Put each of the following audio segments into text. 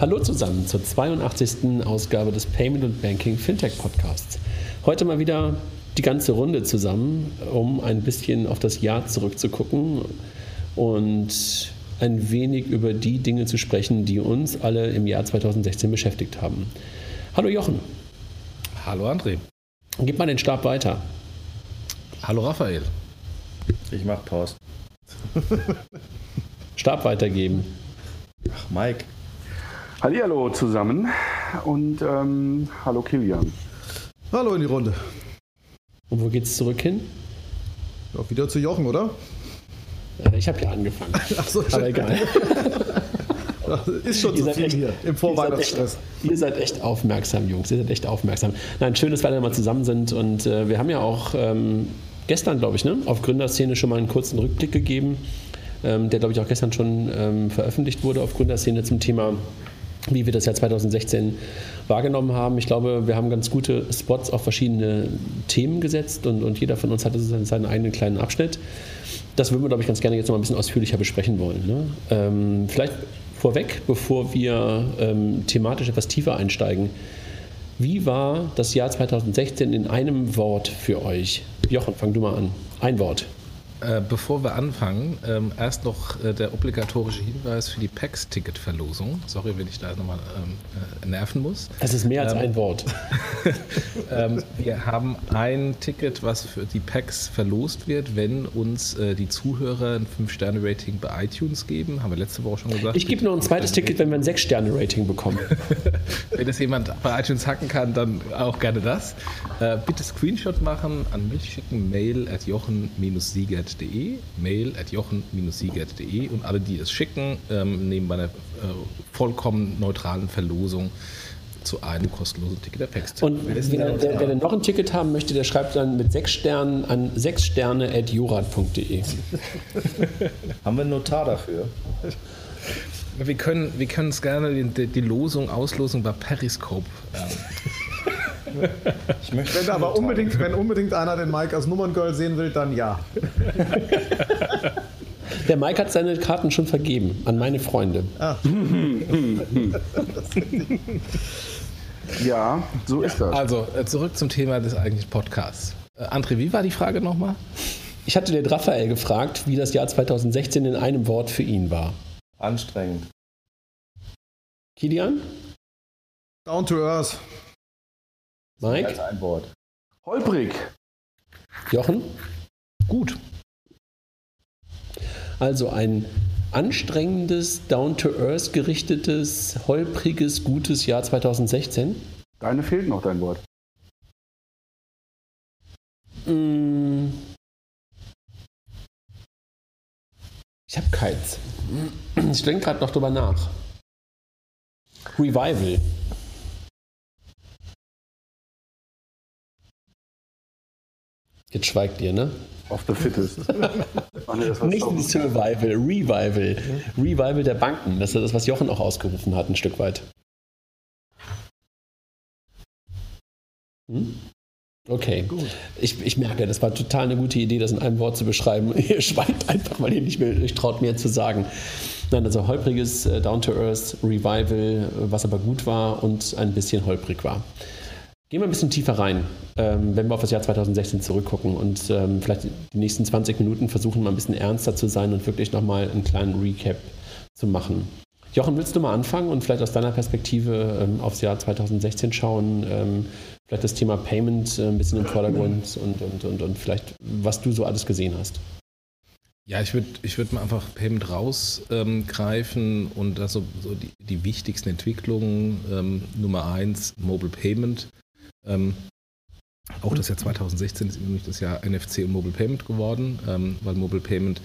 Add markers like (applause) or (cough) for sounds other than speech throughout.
Hallo zusammen zur 82. Ausgabe des Payment und Banking Fintech Podcasts. Heute mal wieder die ganze Runde zusammen, um ein bisschen auf das Jahr zurückzugucken und ein wenig über die Dinge zu sprechen, die uns alle im Jahr 2016 beschäftigt haben. Hallo Jochen. Hallo André. Gib mal den Stab weiter. Hallo Raphael. Ich mach Pause. Stab weitergeben. Ach, Mike. Hallihallo zusammen und ähm, hallo Kilian. Hallo in die Runde. Und wo geht's zurück hin? Ja, wieder zu Jochen, oder? Äh, Ich habe ja angefangen. (laughs) Ach so, Aber egal. (laughs) Ist schon Ihr zu seid viel echt- hier im Vorweihnachtsstress. Ihr seid echt aufmerksam, Jungs. Ihr seid echt aufmerksam. Nein, schön, dass wir alle mal zusammen sind. Und äh, wir haben ja auch ähm, gestern, glaube ich, ne, auf Gründerszene schon mal einen kurzen Rückblick gegeben, ähm, der, glaube ich, auch gestern schon ähm, veröffentlicht wurde auf Gründerszene zum Thema, wie wir das Jahr 2016 wahrgenommen haben. Ich glaube, wir haben ganz gute Spots auf verschiedene Themen gesetzt und, und jeder von uns hatte seinen eigenen kleinen Abschnitt. Das würden wir, glaube ich, ganz gerne jetzt noch ein bisschen ausführlicher besprechen wollen. Ne? Ähm, vielleicht vorweg, bevor wir ähm, thematisch etwas tiefer einsteigen. Wie war das Jahr 2016 in einem Wort für euch? Jochen, fang du mal an. Ein Wort. Äh, bevor wir anfangen, ähm, erst noch äh, der obligatorische Hinweis für die PAX-Ticket-Verlosung. Sorry, wenn ich da nochmal ähm, äh, nerven muss. Es ist mehr als ein Wort. (laughs) Ähm, wir haben ein Ticket, was für die PAX verlost wird, wenn uns äh, die Zuhörer ein 5-Sterne-Rating bei iTunes geben. Haben wir letzte Woche schon gesagt. Ich gebe noch ein zweites Ticket, wenn wir ein 6-Sterne-Rating bekommen. (laughs) Wenn das jemand bei iTunes hacken kann, dann auch gerne das. Äh, bitte Screenshot machen, an mich schicken, mail at jochen-siegert.de, mail at jochen-siegert.de und alle, die es schicken, ähm, nehmen bei einer äh, vollkommen neutralen Verlosung zu einem kostenlosen Ticket der teil. Und wer, der, wer denn noch ein Ticket haben möchte, der schreibt dann mit 6 Sternen an 6sterne.jurat.de. (laughs) Haben wir einen Notar dafür? Wir können, wir können es gerne die, die, die Losung, Auslosung bei Periscope ähm, (laughs) Ich möchte Wenn aber unbedingt, wenn unbedingt einer den Mike als Nummerngirl sehen will, dann ja. (laughs) Der Mike hat seine Karten schon vergeben an meine Freunde. (laughs) Ja, so ist das. Also, äh, zurück zum Thema des eigentlichen Podcasts. Äh, André, wie war die Frage nochmal? Ich hatte den Raphael gefragt, wie das Jahr 2016 in einem Wort für ihn war. Anstrengend. Kilian? Down to earth. Mike? Ein Wort. Holprig. Jochen? Gut. Also ein anstrengendes, down-to-earth gerichtetes, holpriges, gutes Jahr 2016. Deine fehlt noch dein Wort. Mm. Ich habe keins. Ich denke gerade noch drüber nach. Revival. Jetzt schweigt ihr, ne? Of the fittest. (laughs) Ach nee, das Nicht das Revival, Revival. Revival der Banken. Das ist das, was Jochen auch ausgerufen hat, ein Stück weit. Hm? Okay, gut. Ich, ich merke, das war total eine gute Idee, das in einem Wort zu beschreiben. (laughs) Ihr schweigt einfach, weil ihr nicht mehr euch traut, mehr zu sagen. Nein, also holpriges äh, Down-to-Earth Revival, äh, was aber gut war und ein bisschen holprig war. Gehen wir ein bisschen tiefer rein, ähm, wenn wir auf das Jahr 2016 zurückgucken und ähm, vielleicht die nächsten 20 Minuten versuchen, mal ein bisschen ernster zu sein und wirklich nochmal einen kleinen Recap zu machen. Jochen, willst du mal anfangen und vielleicht aus deiner Perspektive ähm, aufs Jahr 2016 schauen? Ähm, vielleicht das Thema Payment äh, ein bisschen im Vordergrund und, und, und, und vielleicht, was du so alles gesehen hast. Ja, ich würde ich würd mal einfach Payment rausgreifen und also so die, die wichtigsten Entwicklungen. Ähm, Nummer eins, Mobile Payment. Ähm, auch das Jahr 2016 ist übrigens das Jahr NFC und Mobile Payment geworden, ähm, weil Mobile Payment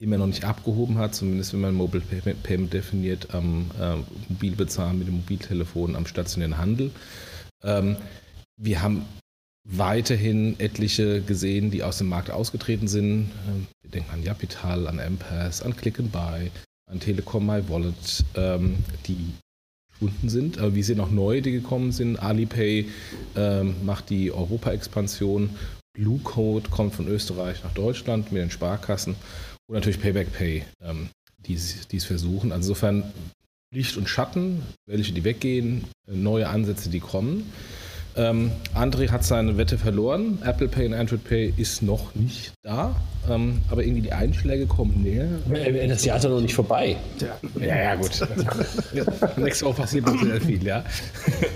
immer noch nicht abgehoben hat, zumindest wenn man Mobile Payment, definiert am äh, Mobilbezahlen mit dem Mobiltelefon am stationären Handel. Ähm, wir haben weiterhin etliche gesehen, die aus dem Markt ausgetreten sind. Ähm, Wir denken an Japital, an Empass, an Click and Buy, an Telekom My Wallet, ähm, die verschwunden sind. Aber wir sehen auch neue, die gekommen sind. Alipay ähm, macht die Europa-Expansion. Blue Code kommt von Österreich nach Deutschland mit den Sparkassen. Und natürlich Payback Pay, ähm, die es versuchen. Also insofern Licht und Schatten, welche die weggehen, neue Ansätze, die kommen. Ähm, André hat seine Wette verloren. Apple Pay und Android Pay ist noch nicht da. Ähm, aber irgendwie die Einschläge kommen näher. Das Jahr ist ja noch nicht vorbei. Ja, ja, gut. (laughs) Nächste Woche passiert noch sehr viel, ja.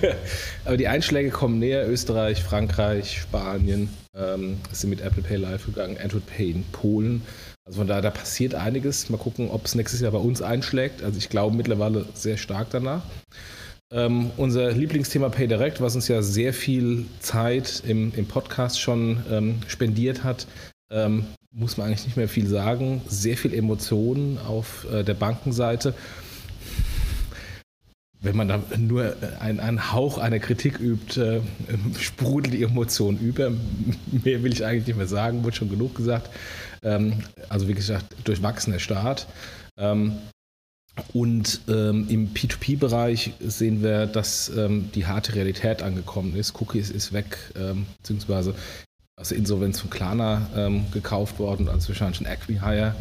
(laughs) aber die Einschläge kommen näher. Österreich, Frankreich, Spanien ähm, sind mit Apple Pay live gegangen. Android Pay in Polen. Also von daher, da passiert einiges. Mal gucken, ob es nächstes Jahr bei uns einschlägt. Also ich glaube mittlerweile sehr stark danach. Ähm, unser Lieblingsthema PayDirect, was uns ja sehr viel Zeit im, im Podcast schon ähm, spendiert hat, ähm, muss man eigentlich nicht mehr viel sagen. Sehr viel Emotionen auf äh, der Bankenseite. Wenn man da nur einen, einen Hauch einer Kritik übt, äh, sprudelt die Emotion über. Mehr will ich eigentlich nicht mehr sagen, wurde schon genug gesagt. Ähm, also wie gesagt, durchwachsener Start. Ähm, und ähm, im P2P-Bereich sehen wir, dass ähm, die harte Realität angekommen ist. Cookies ist weg, ähm, beziehungsweise aus der Insolvenz von Klarna ähm, gekauft worden, also wahrscheinlich ein Acquihire.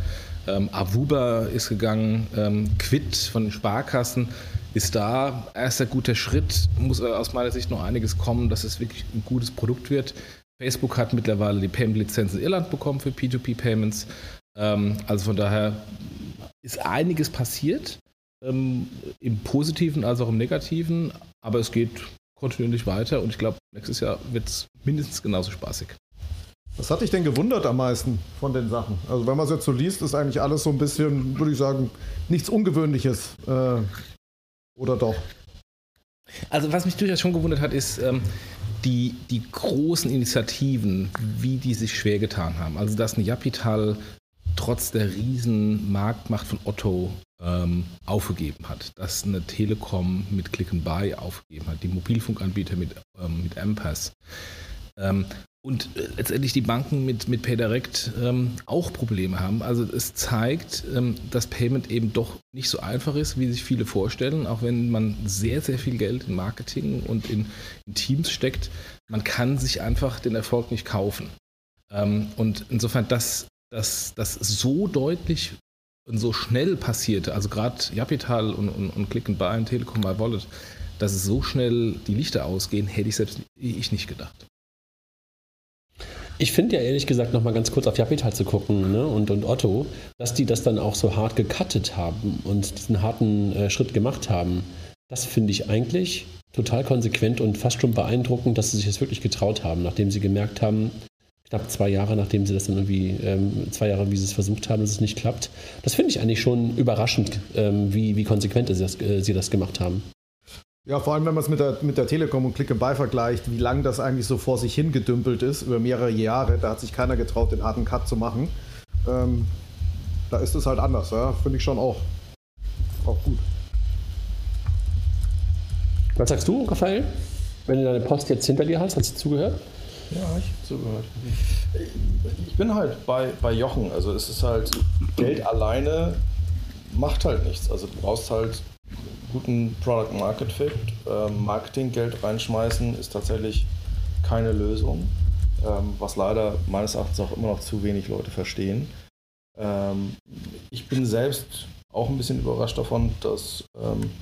Ähm, Avuba ist gegangen, ähm, Quid von den Sparkassen ist da. Erster guter Schritt, muss aus meiner Sicht noch einiges kommen, dass es wirklich ein gutes Produkt wird. Facebook hat mittlerweile die Payment-Lizenz in Irland bekommen für P2P-Payments. also von daher ist einiges passiert, ähm, im Positiven als auch im Negativen, aber es geht kontinuierlich weiter und ich glaube, nächstes Jahr wird es mindestens genauso spaßig. Was hat dich denn gewundert am meisten von den Sachen? Also wenn man es jetzt so liest, ist eigentlich alles so ein bisschen, würde ich sagen, nichts Ungewöhnliches. Äh, oder doch? Also was mich durchaus schon gewundert hat, ist ähm, die, die großen Initiativen, wie die sich schwer getan haben. Also dass ein Japital trotz der riesen Marktmacht von Otto ähm, aufgegeben hat, dass eine Telekom mit Click and Buy aufgegeben hat, die Mobilfunkanbieter mit, ähm, mit M-Pass ähm, und äh, letztendlich die Banken mit, mit PayDirect ähm, auch Probleme haben. Also es zeigt, ähm, dass Payment eben doch nicht so einfach ist, wie sich viele vorstellen, auch wenn man sehr, sehr viel Geld in Marketing und in, in Teams steckt. Man kann sich einfach den Erfolg nicht kaufen. Ähm, und insofern, das dass das so deutlich und so schnell passierte, also gerade Japital und, und, und Click and Buy und Telekom by Wallet, dass es so schnell die Lichter ausgehen, hätte ich selbst ich nicht gedacht. Ich finde ja ehrlich gesagt noch mal ganz kurz auf Japital zu gucken ne, und, und Otto, dass die das dann auch so hart gecuttet haben und diesen harten äh, Schritt gemacht haben. Das finde ich eigentlich total konsequent und fast schon beeindruckend, dass sie sich das wirklich getraut haben, nachdem sie gemerkt haben, knapp zwei Jahre, nachdem sie das dann irgendwie, ähm, zwei Jahre, wie sie es versucht haben, dass es nicht klappt. Das finde ich eigentlich schon überraschend, ähm, wie, wie konsequent sie das, äh, sie das gemacht haben. Ja, vor allem, wenn man es mit der, mit der Telekom und Click Buy vergleicht, wie lange das eigentlich so vor sich hingedümpelt ist, über mehrere Jahre. Da hat sich keiner getraut, den harten Cut zu machen. Ähm, da ist es halt anders, ja? finde ich schon auch, auch gut. Was sagst du, Raphael? Wenn du deine Post jetzt hinter dir hast, hast du zugehört? Ja, ich habe zugehört. Ich bin halt bei, bei Jochen. Also es ist halt, Geld alleine macht halt nichts. Also du brauchst halt guten Product Market Fit. Ähm, Marketinggeld reinschmeißen ist tatsächlich keine Lösung. Ähm, was leider meines Erachtens auch immer noch zu wenig Leute verstehen. Ähm, ich bin selbst auch ein bisschen überrascht davon, dass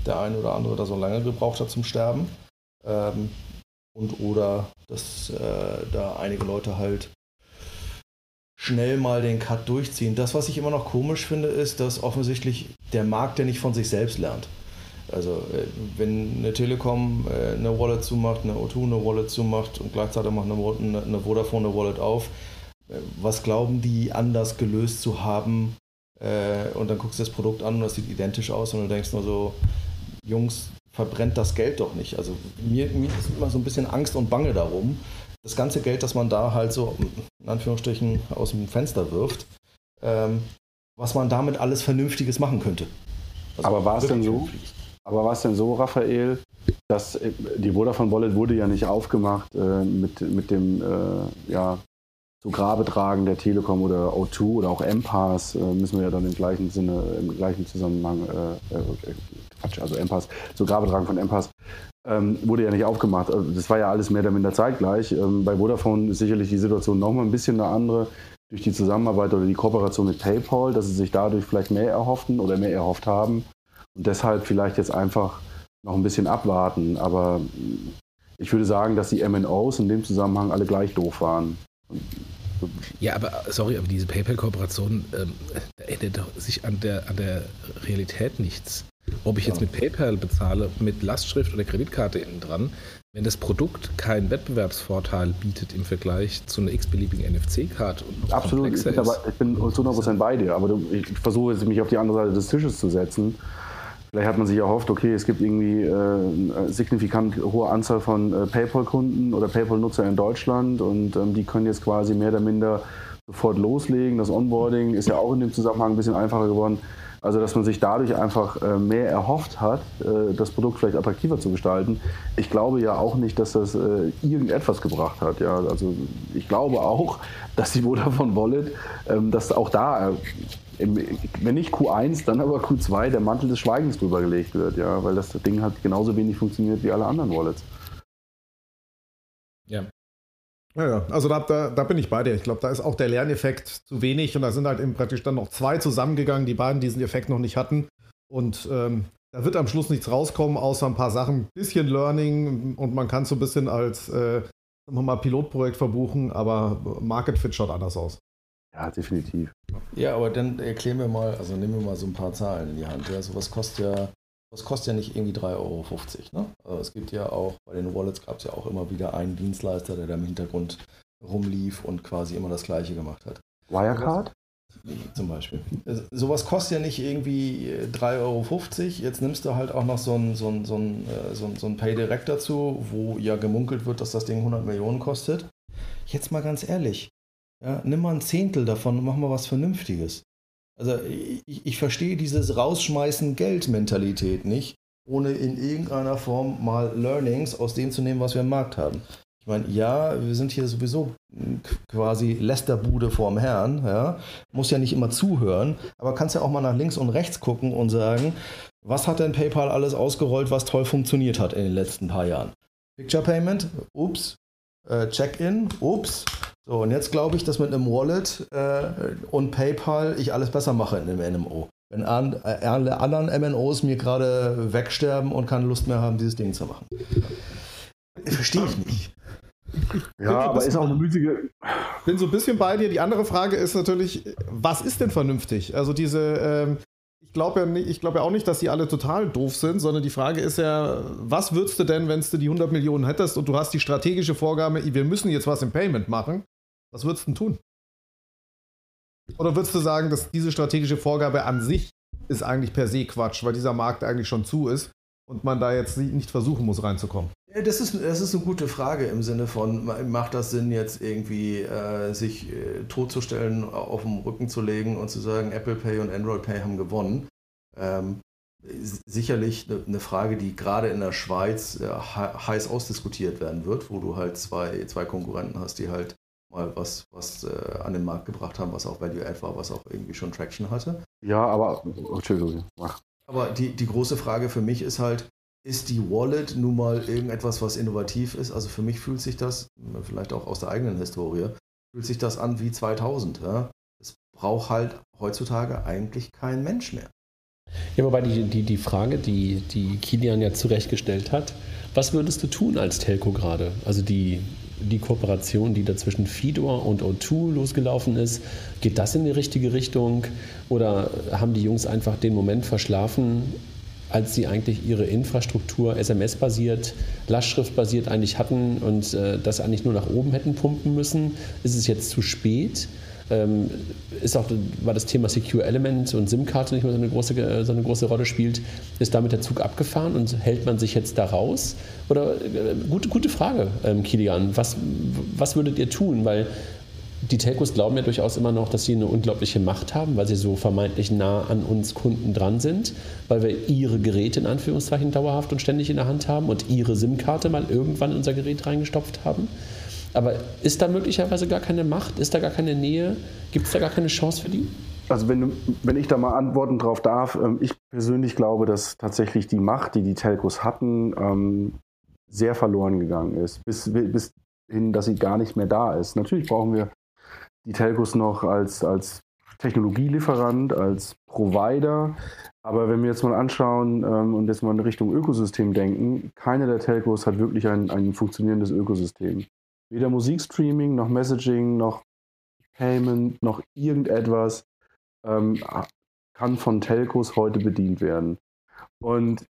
der eine oder andere da so lange gebraucht hat zum Sterben. Und oder dass äh, da einige Leute halt schnell mal den Cut durchziehen. Das, was ich immer noch komisch finde, ist, dass offensichtlich der Markt ja nicht von sich selbst lernt. Also äh, wenn eine Telekom äh, eine Wallet zumacht, eine O2 eine Wallet zumacht und gleichzeitig macht eine, eine Vodafone eine Wallet auf, äh, was glauben die anders gelöst zu haben? Und dann guckst du das Produkt an und das sieht identisch aus und du denkst nur so, Jungs, verbrennt das Geld doch nicht. Also mir, mir ist immer so ein bisschen Angst und Bange darum. Das ganze Geld, das man da halt so in Anführungsstrichen aus dem Fenster wirft, ähm, was man damit alles Vernünftiges machen könnte. Also aber war es denn so? Aber war es denn so, Raphael, dass äh, die Vodafone Wallet wurde ja nicht aufgemacht äh, mit, mit dem äh, ja, zu Grabe tragen der Telekom oder O2 oder auch M-Pass, äh, müssen wir ja dann im gleichen Sinne, im gleichen Zusammenhang äh, äh, Quatsch, also M-Pass, zur Grabetragen von M-Pass, ähm, wurde ja nicht aufgemacht. Also das war ja alles mehr oder minder zeitgleich. Ähm, bei Vodafone ist sicherlich die Situation nochmal ein bisschen eine andere durch die Zusammenarbeit oder die Kooperation mit PayPal, dass sie sich dadurch vielleicht mehr erhofften oder mehr erhofft haben. Und deshalb vielleicht jetzt einfach noch ein bisschen abwarten. Aber ich würde sagen, dass die MNOs in dem Zusammenhang alle gleich doof waren. Ja, aber sorry, aber diese PayPal-Kooperation ähm, ändert sich an der, an der Realität nichts. Ob ich jetzt mit PayPal bezahle, mit Lastschrift oder Kreditkarte innen dran, wenn das Produkt keinen Wettbewerbsvorteil bietet im Vergleich zu einer x-beliebigen NFC-Karte und Absolut, ich bin, aber, ich bin zu 100% bei dir, aber ich versuche jetzt mich auf die andere Seite des Tisches zu setzen. Vielleicht hat man sich erhofft, okay, es gibt irgendwie äh, eine signifikant hohe Anzahl von äh, PayPal-Kunden oder PayPal-Nutzer in Deutschland und ähm, die können jetzt quasi mehr oder minder sofort loslegen. Das Onboarding ist ja auch in dem Zusammenhang ein bisschen einfacher geworden. Also, dass man sich dadurch einfach äh, mehr erhofft hat, äh, das Produkt vielleicht attraktiver zu gestalten. Ich glaube ja auch nicht, dass das äh, irgendetwas gebracht hat. Ja, also ich glaube auch, (laughs) dass die Vodafone Wallet, ähm, dass auch da, wenn nicht Q1, dann aber Q2 der Mantel des Schweigens drüber gelegt wird. Ja, weil das Ding hat genauso wenig funktioniert wie alle anderen Wallets. Ja, ja, ja, also da, da, da bin ich bei dir. Ich glaube, da ist auch der Lerneffekt zu wenig und da sind halt eben praktisch dann noch zwei zusammengegangen, die beiden diesen Effekt noch nicht hatten. Und ähm, da wird am Schluss nichts rauskommen, außer ein paar Sachen, bisschen Learning und man kann es so ein bisschen als äh, sagen wir mal Pilotprojekt verbuchen, aber Market Fit schaut anders aus. Ja, definitiv. Ja, aber dann erklären wir mal, also nehmen wir mal so ein paar Zahlen in die Hand. Ja, sowas kostet ja das kostet ja nicht irgendwie 3,50 Euro. Ne? Also es gibt ja auch, bei den Wallets gab es ja auch immer wieder einen Dienstleister, der da im Hintergrund rumlief und quasi immer das Gleiche gemacht hat. Wirecard? Zum Beispiel. Sowas kostet ja nicht irgendwie 3,50 Euro. Jetzt nimmst du halt auch noch so ein, so ein, so ein, äh, so ein, so ein Pay Direct dazu, wo ja gemunkelt wird, dass das Ding 100 Millionen kostet. Jetzt mal ganz ehrlich, ja, nimm mal ein Zehntel davon und mach mal was Vernünftiges. Also ich, ich verstehe dieses Rausschmeißen Geld-Mentalität nicht, ohne in irgendeiner Form mal Learnings aus dem zu nehmen, was wir im Markt haben. Ich meine, ja, wir sind hier sowieso quasi Lästerbude vorm Herrn, ja. Muss ja nicht immer zuhören, aber kannst ja auch mal nach links und rechts gucken und sagen, was hat denn PayPal alles ausgerollt, was toll funktioniert hat in den letzten paar Jahren? Picture Payment, ups. Äh, Check-in, ups. So, und jetzt glaube ich, dass mit einem Wallet äh, und PayPal ich alles besser mache in einem NMO. Wenn an, äh, alle anderen MNOs mir gerade wegsterben und keine Lust mehr haben, dieses Ding zu machen. Verstehe ich nicht. Ja, aber ist auch eine müßige. Ich bin so ein bisschen bei dir. Die andere Frage ist natürlich, was ist denn vernünftig? Also diese, ähm, ich glaube ja, glaub ja auch nicht, dass die alle total doof sind, sondern die Frage ist ja, was würdest du denn, wenn du die 100 Millionen hättest und du hast die strategische Vorgabe, wir müssen jetzt was im Payment machen? Was würdest du denn tun? Oder würdest du sagen, dass diese strategische Vorgabe an sich ist eigentlich per se Quatsch, weil dieser Markt eigentlich schon zu ist und man da jetzt nicht versuchen muss, reinzukommen? Das, ist, das ist eine gute Frage im Sinne von, macht das Sinn, jetzt irgendwie äh, sich äh, totzustellen, auf den Rücken zu legen und zu sagen, Apple Pay und Android Pay haben gewonnen? Ähm, sicherlich eine Frage, die gerade in der Schweiz äh, heiß ausdiskutiert werden wird, wo du halt zwei, zwei Konkurrenten hast, die halt mal was, was äh, an den Markt gebracht haben, was auch Value Add war, was auch irgendwie schon Traction hatte. Ja, aber Entschuldigung. Ach. Aber die, die große Frage für mich ist halt, ist die Wallet nun mal irgendetwas, was innovativ ist? Also für mich fühlt sich das, vielleicht auch aus der eigenen Historie, fühlt sich das an wie 2000. Ja? Es braucht halt heutzutage eigentlich kein Mensch mehr. Ja, wobei die, die, die Frage, die, die Kilian ja zurechtgestellt hat, was würdest du tun als Telco gerade? Also die die Kooperation, die da zwischen Fidor und O2 losgelaufen ist, geht das in die richtige Richtung? Oder haben die Jungs einfach den Moment verschlafen, als sie eigentlich ihre Infrastruktur SMS-basiert, Lastschrift-basiert eigentlich hatten und äh, das eigentlich nur nach oben hätten pumpen müssen? Ist es jetzt zu spät? Ähm, ist auch, weil das Thema Secure Element und SIM-Karte nicht mehr so eine, große, so eine große Rolle spielt, ist damit der Zug abgefahren und hält man sich jetzt da raus? Oder äh, gute, gute Frage, ähm, Kilian. Was, was würdet ihr tun? Weil die Telcos glauben ja durchaus immer noch, dass sie eine unglaubliche Macht haben, weil sie so vermeintlich nah an uns Kunden dran sind, weil wir ihre Geräte in Anführungszeichen dauerhaft und ständig in der Hand haben und ihre SIM-Karte mal irgendwann in unser Gerät reingestopft haben. Aber ist da möglicherweise gar keine Macht? Ist da gar keine Nähe? Gibt es da gar keine Chance für die? Also wenn, wenn ich da mal antworten drauf darf, ähm, ich persönlich glaube, dass tatsächlich die Macht, die die Telcos hatten, ähm, sehr verloren gegangen ist, bis, bis hin, dass sie gar nicht mehr da ist. Natürlich brauchen wir die Telcos noch als, als Technologielieferant, als Provider. Aber wenn wir jetzt mal anschauen ähm, und jetzt mal in Richtung Ökosystem denken, keine der Telcos hat wirklich ein, ein funktionierendes Ökosystem. Weder Musikstreaming, noch Messaging, noch Payment, noch irgendetwas ähm, kann von Telcos heute bedient werden. Und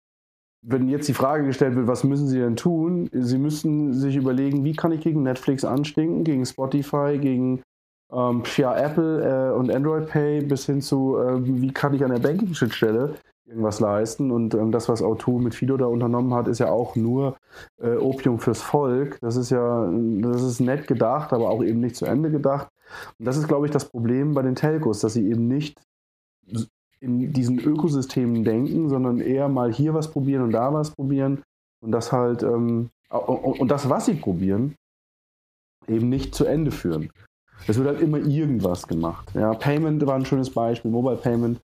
wenn jetzt die Frage gestellt wird, was müssen Sie denn tun? Sie müssen sich überlegen, wie kann ich gegen Netflix anstinken, gegen Spotify, gegen ähm, ja, Apple äh, und Android Pay bis hin zu, äh, wie kann ich an der Banking-Schnittstelle irgendwas leisten. Und ähm, das, was Auto mit Fido da unternommen hat, ist ja auch nur äh, Opium fürs Volk. Das ist ja, das ist nett gedacht, aber auch eben nicht zu Ende gedacht. Und das ist, glaube ich, das Problem bei den Telcos, dass sie eben nicht in diesen Ökosystemen denken, sondern eher mal hier was probieren und da was probieren und das halt ähm, und das, was sie probieren, eben nicht zu Ende führen. Es wird halt immer irgendwas gemacht. Ja, Payment war ein schönes Beispiel, Mobile Payment.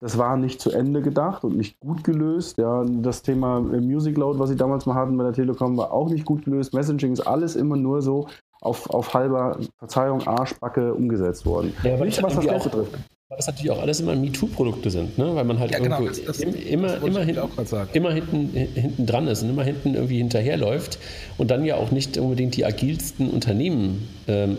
Das war nicht zu Ende gedacht und nicht gut gelöst. Ja, das Thema Music Load, was sie damals mal hatten bei der Telekom, war auch nicht gut gelöst. Messaging ist alles immer nur so auf, auf halber, Verzeihung, Arschbacke umgesetzt worden. Ja, nicht, was das Geld betrifft. Weil das natürlich auch alles immer MeToo-Produkte sind, ne? weil man halt ja, genau, das, das, immer, das immer, hinten, immer hinten, hinten dran ist und immer hinten irgendwie hinterherläuft und dann ja auch nicht unbedingt die agilsten Unternehmen ähm,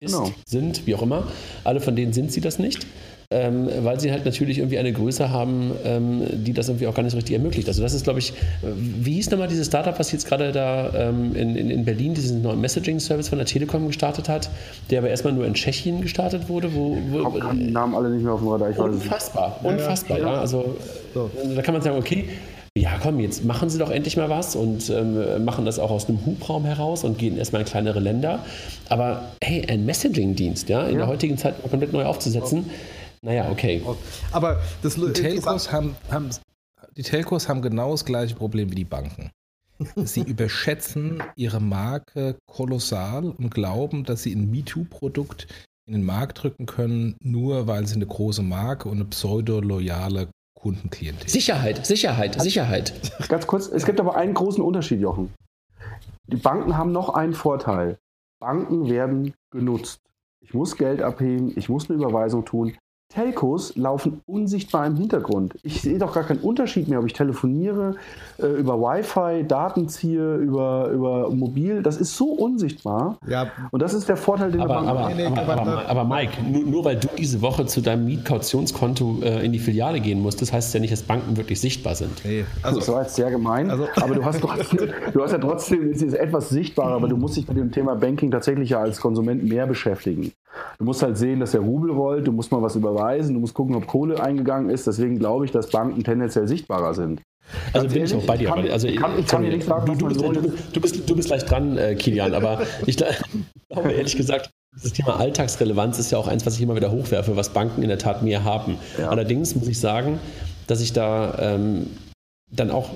ist, genau. sind, wie auch immer. Alle von denen sind sie das nicht ähm, weil sie halt natürlich irgendwie eine Größe haben, ähm, die das irgendwie auch gar nicht so richtig ermöglicht. Also das ist, glaube ich, wie hieß nochmal dieses Startup, was jetzt gerade da ähm, in, in, in, Berlin diesen neuen Messaging-Service von der Telekom gestartet hat, der aber erstmal nur in Tschechien gestartet wurde, wo... wo ich die Namen alle nicht mehr auf dem Radar. Ich unfassbar, unfassbar, ja. ja. Also so. da kann man sagen, okay, ja, komm, jetzt machen Sie doch endlich mal was und ähm, machen das auch aus einem Hubraum heraus und gehen erstmal in kleinere Länder. Aber hey, ein Messaging-Dienst, ja, in ja. der heutigen Zeit komplett neu aufzusetzen, naja, okay. Aber das die Telcos haben, haben, die Telcos haben genau das gleiche Problem wie die Banken. Sie (laughs) überschätzen ihre Marke kolossal und glauben, dass sie ein MeToo-Produkt in den Markt drücken können, nur weil sie eine große Marke und eine pseudo-loyale Kundenklientel. Sicherheit, Sicherheit, Sicherheit. Ganz kurz, es gibt aber einen großen Unterschied, Jochen. Die Banken haben noch einen Vorteil. Banken werden genutzt. Ich muss Geld abheben, ich muss eine Überweisung tun. Telcos laufen unsichtbar im Hintergrund. Ich sehe doch gar keinen Unterschied mehr, ob ich telefoniere, äh, über Wi-Fi, Daten ziehe, über, über mobil. Das ist so unsichtbar. Ja. Und das ist der Vorteil, den aber, wir aber, aber, aber, aber, Mike, nur, nur, weil du diese Woche zu deinem Mietkautionskonto äh, in die Filiale gehen musst, das heißt ja nicht, dass Banken wirklich sichtbar sind. Nee. Also, das war jetzt sehr gemein. Also, aber du hast, (laughs) trotzdem, du hast ja trotzdem, es ist etwas sichtbarer, aber du musst dich mit dem Thema Banking tatsächlich ja als Konsument mehr beschäftigen. Du musst halt sehen, dass der Rubel rollt, du musst mal was überweisen, du musst gucken, ob Kohle eingegangen ist. Deswegen glaube ich, dass Banken tendenziell sichtbarer sind. Also bin ich auch bei dir. Kann, also, ich kann, ich kann dir nicht sagen, du, du, bist, du, bist, du bist gleich dran, äh, Kilian, aber ich glaube ehrlich gesagt, das Thema Alltagsrelevanz ist ja auch eins, was ich immer wieder hochwerfe, was Banken in der Tat mehr haben. Ja. Allerdings muss ich sagen, dass ich da ähm, dann auch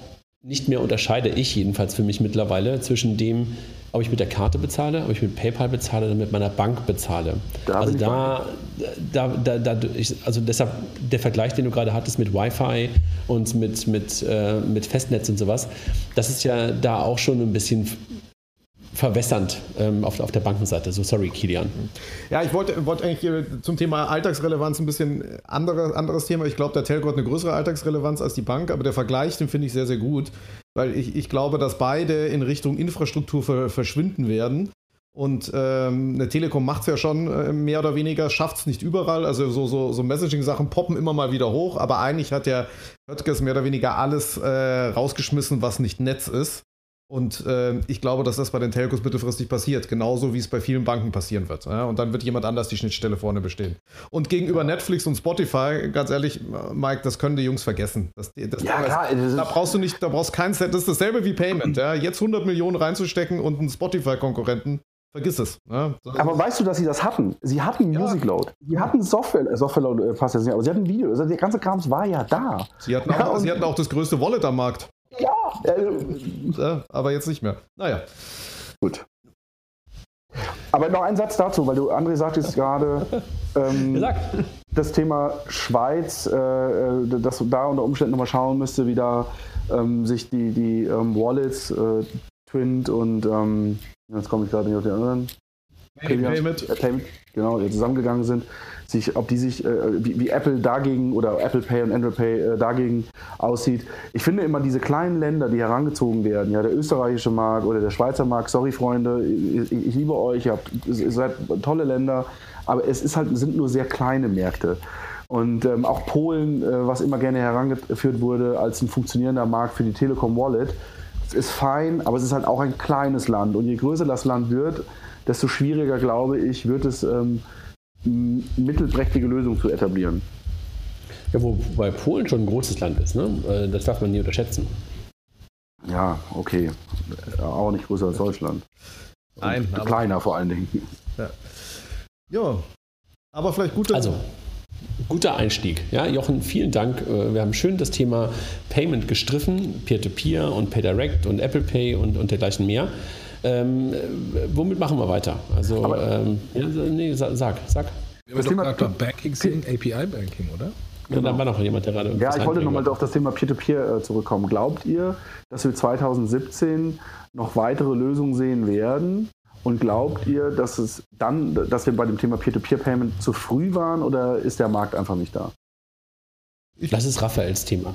nicht mehr unterscheide, ich jedenfalls für mich mittlerweile, zwischen dem, ob ich mit der Karte bezahle, ob ich mit PayPal bezahle oder mit meiner Bank bezahle. Da also da, da, da, da, also deshalb der Vergleich, den du gerade hattest mit Wi-Fi und mit, mit, äh, mit Festnetz und sowas, das ist ja da auch schon ein bisschen verwässernd ähm, auf, auf der Bankenseite. So, sorry, Kilian. Ja, ich wollte, wollte eigentlich zum Thema Alltagsrelevanz ein bisschen andere, anderes Thema. Ich glaube, der Telco hat eine größere Alltagsrelevanz als die Bank, aber der Vergleich, den finde ich sehr, sehr gut, weil ich, ich glaube, dass beide in Richtung Infrastruktur ver, verschwinden werden. Und ähm, eine Telekom macht es ja schon äh, mehr oder weniger, schafft es nicht überall. Also so, so, so Messaging-Sachen poppen immer mal wieder hoch, aber eigentlich hat der Höttges mehr oder weniger alles äh, rausgeschmissen, was nicht Netz ist. Und äh, ich glaube, dass das bei den Telcos mittelfristig passiert, genauso wie es bei vielen Banken passieren wird. Ja? Und dann wird jemand anders die Schnittstelle vorne bestehen. Und gegenüber Netflix und Spotify, ganz ehrlich, Mike, das können die Jungs vergessen. Das, das ja, klar, ist, da brauchst du nicht, da brauchst kein Set. Das ist dasselbe wie Payment. Ja? Jetzt 100 Millionen reinzustecken und einen Spotify-Konkurrenten, vergiss es. Ja? Aber weißt du, dass sie das hatten? Sie hatten ja. Music Load. Sie hatten Software, äh, Software Load äh, passt jetzt nicht, aber sie hatten Video. Also der ganze Krams war ja da. Sie hatten, auch, sie hatten auch das größte Wallet am Markt. Ja. Äh, aber jetzt nicht mehr. Naja. Gut. Aber noch ein Satz dazu, weil du, André sagtest gerade, (laughs) ähm, das Thema Schweiz, äh, äh, dass da unter Umständen nochmal schauen müsste, wie da ähm, sich die, die ähm, Wallets, äh, Twint und ähm, jetzt komme ich gerade nicht auf die anderen. Payment. Payment, genau, zusammengegangen sind, sich, ob die sich, äh, wie, wie, Apple dagegen oder Apple Pay und Android Pay äh, dagegen aussieht. Ich finde immer diese kleinen Länder, die herangezogen werden, ja, der österreichische Markt oder der Schweizer Markt, sorry Freunde, ich, ich liebe euch, ihr, habt, ihr seid tolle Länder, aber es ist halt, sind nur sehr kleine Märkte. Und ähm, auch Polen, äh, was immer gerne herangeführt wurde als ein funktionierender Markt für die Telekom Wallet, ist fein, aber es ist halt auch ein kleines Land. Und je größer das Land wird, desto schwieriger, glaube ich, wird es, ähm, mittelprächtige Lösungen zu etablieren. Ja, wobei Polen schon ein großes Land ist, ne? Äh, das darf man nie unterschätzen. Ja, okay. Auch nicht größer als Deutschland. Nein, kleiner vor allen Dingen. Ja. ja. aber vielleicht gute. Also, guter Einstieg. Ja, Jochen, vielen Dank. Äh, wir haben schön das Thema Payment gestriffen, Peer-to-Peer -Peer und PayDirect und Apple Pay und, und dergleichen mehr. Ähm, womit machen wir weiter? Also, ähm, ja, nee, sag, sag. Wir haben doch gerade Banking sind API-Banking, oder? Genau. Da war noch jemand, der gerade. Ja, ich wollte nochmal auf das Thema Peer-to-Peer -Peer, äh, zurückkommen. Glaubt ihr, dass wir 2017 noch weitere Lösungen sehen werden? Und glaubt ihr, dass es dann, dass wir bei dem Thema Peer-to-Peer-Payment zu früh waren oder ist der Markt einfach nicht da? Das ist Raphaels Thema.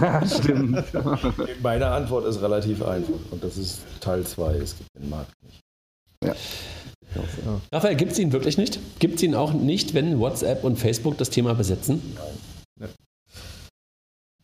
ja, (laughs) stimmt. Meine Antwort ist relativ einfach und das ist Teil 2. Es gibt den Markt nicht. Ja. Ja. Raphael, gibt es ihn wirklich nicht? Gibt es ihn auch nicht, wenn WhatsApp und Facebook das Thema besetzen? Nein.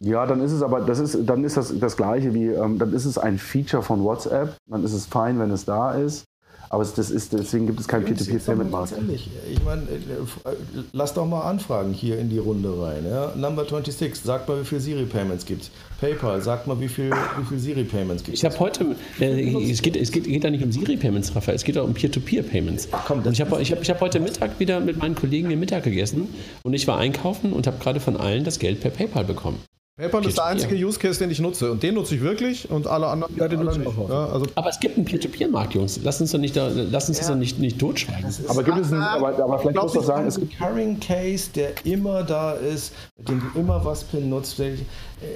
Ja, dann ist es aber, das ist, dann ist das das Gleiche wie, ähm, dann ist es ein Feature von WhatsApp, dann ist es fein, wenn es da ist. Aber das ist, deswegen gibt es kein Peer-to-Peer-Payment-Markt. Ich meine, äh, lass doch mal anfragen hier in die Runde rein. Ja? Number 26, sag mal, wie viele Siri-Payments gibt es. PayPal, sag mal, wie viele wie viel Siri-Payments gibt es. Ich habe heute, äh, es, geht, es geht, geht da nicht um Siri-Payments, Raphael, es geht auch um Peer-to-Peer-Payments. ich habe ich hab, ich hab heute Mittag wieder mit meinen Kollegen den Mittag gegessen und ich war einkaufen und habe gerade von allen das Geld per PayPal bekommen. PayPal ist der einzige Use Case, den ich nutze. Und den nutze ich wirklich und alle anderen. Ja, den nutze ich auch. Ja, also aber es gibt einen Peer-to-Peer-Markt, Jungs. Lass uns doch nicht, da, lass uns ja. das doch nicht, nicht totschweigen. Aber gibt es einen, aber, aber vielleicht muss man sagen, es gibt einen Recurring Case, der immer da ist, mit dem du immer was benutzt. Äh,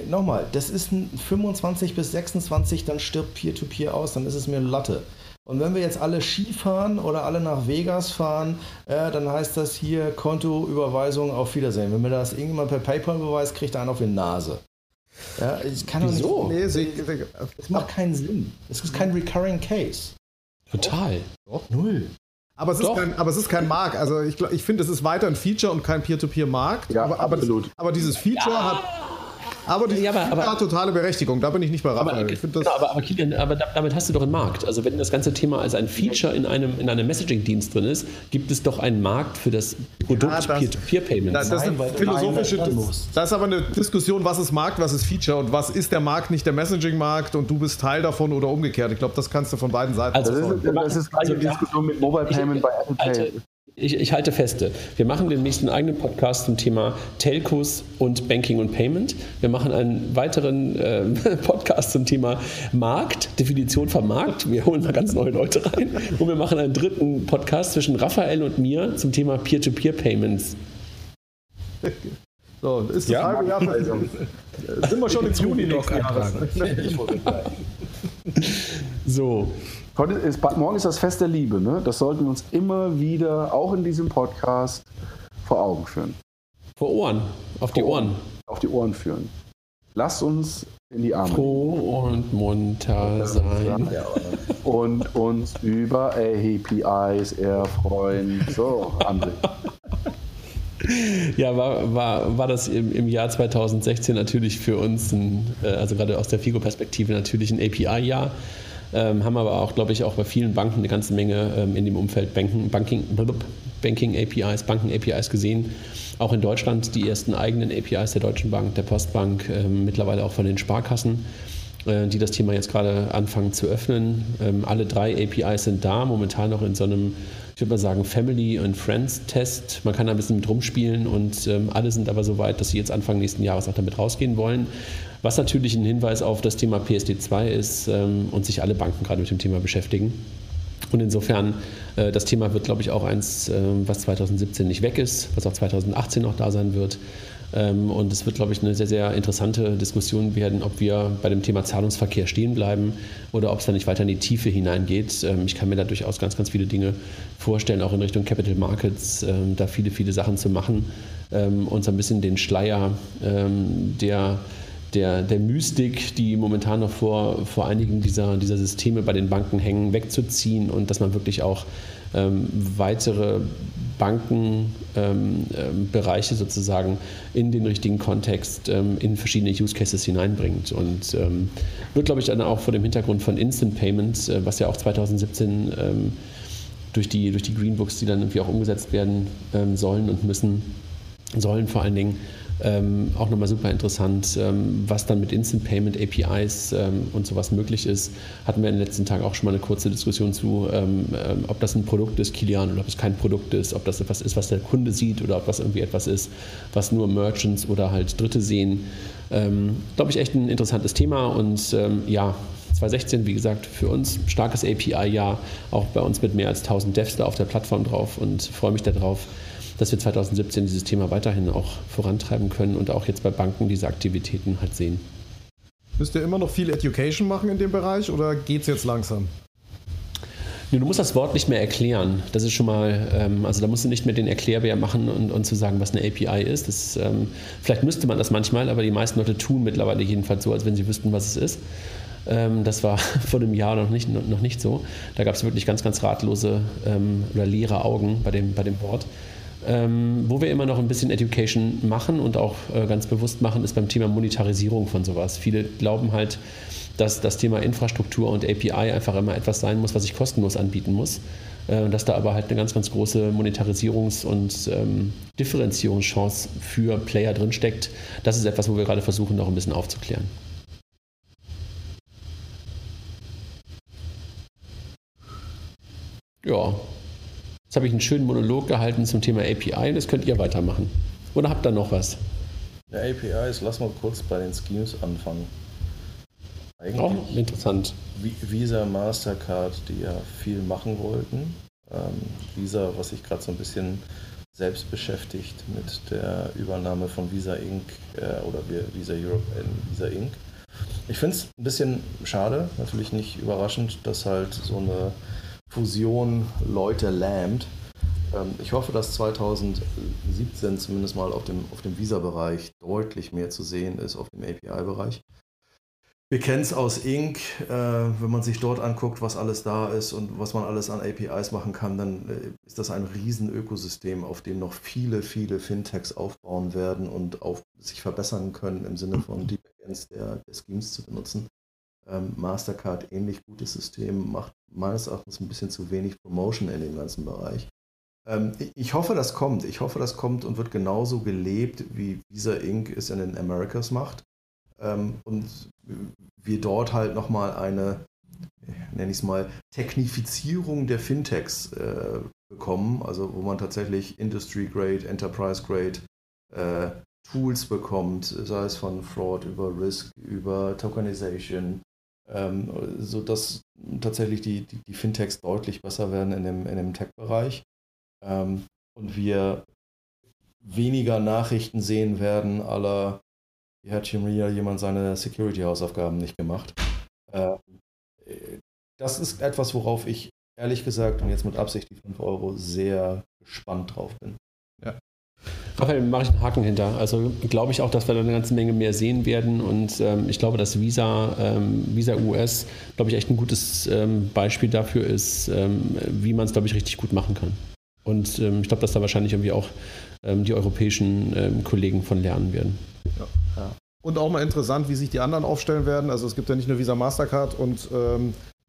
nochmal, das ist ein 25 bis 26, dann stirbt Peer-to-Peer -Peer aus, dann ist es mir Latte. Und wenn wir jetzt alle Ski fahren oder alle nach Vegas fahren, äh, dann heißt das hier Kontoüberweisung auf Wiedersehen. Wenn mir das irgendjemand per PayPal beweist, kriegt er einen auf die Nase. Ja, ich kann Wieso? Nicht, nee, es macht keinen Sinn. Es ist kein Recurring Case. Total. Doch, null. Aber es, ist kein, aber es ist kein Markt. Also ich, ich finde, es ist weiter ein Feature und kein Peer-to-Peer-Markt. Ja, aber, absolut. aber dieses Feature ja. hat aber die ja, aber, aber, hat totale Berechtigung, da bin ich nicht bei Raphael. Aber, genau, aber, aber, Kilian, aber damit hast du doch einen Markt. Also wenn das ganze Thema als ein Feature in einem, in einem Messaging-Dienst drin ist, gibt es doch einen Markt für das Produkt ja, Peer-to-Peer-Payments. Das, das, ist eine philosophische Das ist aber eine Diskussion, was ist Markt, was ist Feature und was ist der Markt, nicht der Messaging-Markt und du bist Teil davon oder umgekehrt. Ich glaube, das kannst du von beiden Seiten also das ist, das ist also die Diskussion mit Mobile Payment bei Apple Pay ich, ich, halte feste, wir machen demnächst einen eigenen Podcast zum Thema Telcos und Banking und Payment. Wir machen einen weiteren äh, (laughs) Podcast zum Thema Markt, Definition von Markt. Wir holen mal ganz neue Leute rein. Und wir machen einen dritten Podcast zwischen Raphael und mir zum Thema Peer-to-Peer-Payments. So, ist das ja, halbe Jahr also. Sind wir schon im Juni noch (laughs) So, Heute ist, morgen ist das Fest der Liebe. Ne? Das sollten wir uns immer wieder, auch in diesem Podcast, vor Augen führen. Vor Ohren, auf vor die Ohren. Ohren. Auf die Ohren führen. Lass uns in die Arme. Froh und munter sein. Und uns über APIs erfreuen. So, André. Ja, war, war, war das im, im Jahr 2016 natürlich für uns, ein, äh, also gerade aus der FIGO-Perspektive, natürlich ein API-Jahr ähm, haben aber auch, glaube ich, auch bei vielen Banken eine ganze Menge ähm, in dem Umfeld Banking, Banking, Banking APIs, Banken APIs gesehen. Auch in Deutschland die ersten eigenen APIs der Deutschen Bank, der Postbank, ähm, mittlerweile auch von den Sparkassen die das Thema jetzt gerade anfangen zu öffnen. Ähm, alle drei APIs sind da, momentan noch in so einem, ich würde mal sagen, Family- und Friends-Test. Man kann da ein bisschen mit rumspielen und ähm, alle sind aber so weit, dass sie jetzt Anfang nächsten Jahres auch damit rausgehen wollen. Was natürlich ein Hinweis auf das Thema PSD2 ist ähm, und sich alle Banken gerade mit dem Thema beschäftigen. Und insofern, äh, das Thema wird, glaube ich, auch eins, äh, was 2017 nicht weg ist, was auch 2018 noch da sein wird. Ähm, und es wird, glaube ich, eine sehr, sehr interessante Diskussion werden, ob wir bei dem Thema Zahlungsverkehr stehen bleiben oder ob es da nicht weiter in die Tiefe hineingeht. Ähm, ich kann mir da durchaus ganz, ganz viele Dinge vorstellen, auch in Richtung Capital Markets, ähm, da viele, viele Sachen zu machen und so ein bisschen den Schleier der der, der Mystik, die momentan noch vor, vor einigen dieser, dieser Systeme bei den Banken hängen, wegzuziehen und dass man wirklich auch ähm, weitere Bankenbereiche ähm, ähm, sozusagen in den richtigen Kontext ähm, in verschiedene Use Cases hineinbringt. Und ähm, wird, glaube ich, dann auch vor dem Hintergrund von Instant Payments, äh, was ja auch 2017 ähm, durch, die, durch die Greenbooks, die dann irgendwie auch umgesetzt werden sollen und müssen, sollen vor allen Dingen ähm, auch nochmal super interessant, ähm, was dann mit Instant Payment APIs ähm, und sowas möglich ist. Hatten wir in den letzten Tagen auch schon mal eine kurze Diskussion zu, ähm, ähm, ob das ein Produkt ist, Kilian, oder ob es kein Produkt ist, ob das etwas ist, was der Kunde sieht oder ob das irgendwie etwas ist, was nur Merchants oder halt Dritte sehen. Ähm, Glaube ich echt ein interessantes Thema und ja, 2016, wie gesagt, für uns starkes API-Jahr, auch bei uns mit mehr als 1000 Devs da auf der Plattform drauf und freue mich darauf, dass wir 2017 dieses Thema weiterhin auch vorantreiben können und auch jetzt bei Banken diese Aktivitäten halt sehen. Müsst ihr immer noch viel Education machen in dem Bereich oder geht es jetzt langsam? du musst das Wort nicht mehr erklären. Das ist schon mal, ähm, also da musst du nicht mehr den Erklärbär machen und, und zu sagen, was eine API ist. Das, ähm, vielleicht müsste man das manchmal, aber die meisten Leute tun mittlerweile jedenfalls so, als wenn sie wüssten, was es ist. Ähm, das war (laughs) vor einem Jahr noch nicht, noch nicht so. Da gab es wirklich ganz, ganz ratlose oder leere Augen bei dem, bei dem Wort. Ähm, wo wir immer noch ein bisschen Education machen und auch äh, ganz bewusst machen, ist beim Thema Monetarisierung von sowas. Viele glauben halt, dass das Thema Infrastruktur und API einfach immer etwas sein muss, was ich kostenlos anbieten muss. Äh, dass da aber halt eine ganz, ganz große Monetarisierungs- und ähm, Differenzierungschance für Player drinsteckt. Das ist etwas, wo wir gerade versuchen, noch ein bisschen aufzuklären. Ja, Jetzt habe ich einen schönen Monolog gehalten zum Thema API das könnt ihr weitermachen. Oder habt ihr noch was? Ja, APIs, lass mal kurz bei den Schemes anfangen. Eigentlich Auch interessant. Visa, Mastercard, die ja viel machen wollten. Ähm, Visa, was sich gerade so ein bisschen selbst beschäftigt mit der Übernahme von Visa Inc. Äh, oder Visa Europe in Visa Inc. Ich finde es ein bisschen schade, natürlich nicht überraschend, dass halt so eine Fusion Leute lähmt. Ähm, ich hoffe, dass 2017 zumindest mal auf dem, auf dem Visa-Bereich deutlich mehr zu sehen ist, auf dem API-Bereich. Wir kennen es aus Inc., äh, wenn man sich dort anguckt, was alles da ist und was man alles an APIs machen kann, dann äh, ist das ein riesen Ökosystem, auf dem noch viele, viele Fintechs aufbauen werden und auf sich verbessern können im Sinne von die Backends der, der Schemes zu benutzen. Ähm, Mastercard ähnlich gutes System, macht meines Erachtens ein bisschen zu wenig Promotion in dem ganzen Bereich. Ähm, ich hoffe, das kommt. Ich hoffe, das kommt und wird genauso gelebt, wie Visa Inc. es in den Americas macht. Ähm, und wir dort halt nochmal eine, nenne ich es mal, Technifizierung der Fintechs äh, bekommen, also wo man tatsächlich Industry-Grade, Enterprise-Grade äh, Tools bekommt, sei es von Fraud über Risk, über Tokenization, ähm, sodass tatsächlich die, die, die, Fintechs deutlich besser werden in dem, in dem Tech-Bereich ähm, und wir weniger Nachrichten sehen werden, aller, wie hat Chimria jemand seine Security-Hausaufgaben nicht gemacht. Ähm, das ist etwas, worauf ich ehrlich gesagt und jetzt mit Absicht die 5 Euro sehr gespannt drauf bin. Raphael, mache ich einen Haken hinter. Also glaube ich auch, dass wir da eine ganze Menge mehr sehen werden und ähm, ich glaube, dass Visa, ähm, Visa US, glaube ich, echt ein gutes ähm, Beispiel dafür ist, ähm, wie man es, glaube ich, richtig gut machen kann. Und ähm, ich glaube, dass da wahrscheinlich irgendwie auch ähm, die europäischen Kollegen von lernen werden. Ja. Ja. Und auch mal interessant, wie sich die anderen aufstellen werden. Also es gibt ja nicht nur Visa Mastercard und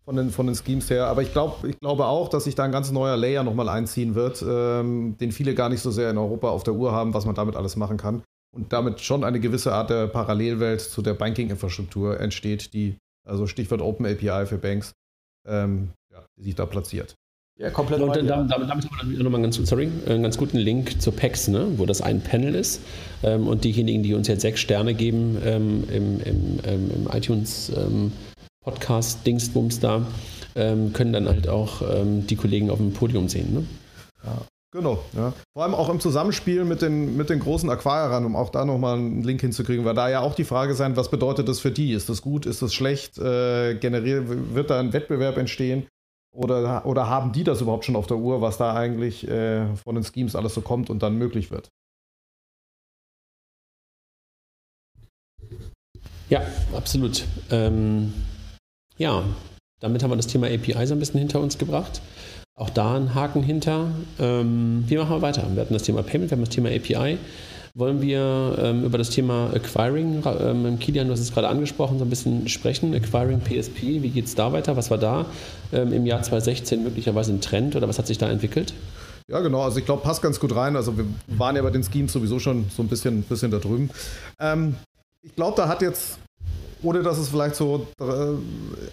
von den, von den Schemes her. Aber ich, glaub, ich glaube auch, dass sich da ein ganz neuer Layer nochmal einziehen wird, ähm, den viele gar nicht so sehr in Europa auf der Uhr haben, was man damit alles machen kann. Und damit schon eine gewisse Art der Parallelwelt zu der Banking-Infrastruktur entsteht, die, also Stichwort Open API für Banks, ähm, ja, die sich da platziert. Ja, komplett. Und dann, damit, damit haben wir nochmal einen ganz, sorry, einen ganz guten Link zur PEX, ne, wo das ein Panel ist. Ähm, und diejenigen, die uns jetzt sechs Sterne geben ähm, im, im, ähm, im iTunes ähm, Podcast-Dingsbums da, ähm, können dann halt auch ähm, die Kollegen auf dem Podium sehen. Ne? Ja. Genau, ja. Vor allem auch im Zusammenspiel mit den, mit den großen Acquirern, um auch da nochmal einen Link hinzukriegen, weil da ja auch die Frage sein, was bedeutet das für die? Ist das gut, ist das schlecht? Äh, wird da ein Wettbewerb entstehen? Oder, oder haben die das überhaupt schon auf der Uhr, was da eigentlich äh, von den Schemes alles so kommt und dann möglich wird? Ja, absolut. Ähm, ja, damit haben wir das Thema API so ein bisschen hinter uns gebracht. Auch da ein Haken hinter. Ähm, wie machen wir weiter? Wir hatten das Thema Payment, wir haben das Thema API. Wollen wir ähm, über das Thema Acquiring, ähm, Kilian, du hast es gerade angesprochen, so ein bisschen sprechen. Acquiring PSP, wie geht es da weiter? Was war da ähm, im Jahr 2016 möglicherweise ein Trend oder was hat sich da entwickelt? Ja, genau. Also ich glaube, passt ganz gut rein. Also wir waren ja bei den Schemes sowieso schon so ein bisschen, bisschen da drüben. Ähm, ich glaube, da hat jetzt ohne dass es vielleicht so äh,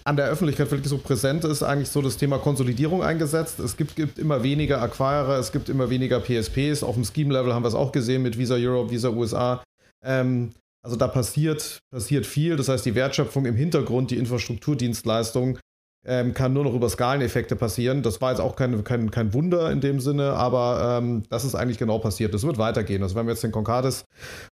an der Öffentlichkeit wirklich so präsent ist, eigentlich so das Thema Konsolidierung eingesetzt. Es gibt, gibt immer weniger Acquirer, es gibt immer weniger PSPs. Auf dem Scheme-Level haben wir es auch gesehen mit Visa Europe, Visa USA. Ähm, also da passiert, passiert viel. Das heißt, die Wertschöpfung im Hintergrund, die Infrastrukturdienstleistung ähm, kann nur noch über Skaleneffekte passieren. Das war jetzt auch kein, kein, kein Wunder in dem Sinne, aber ähm, das ist eigentlich genau passiert. Das wird weitergehen. Also wir haben jetzt den Concardis,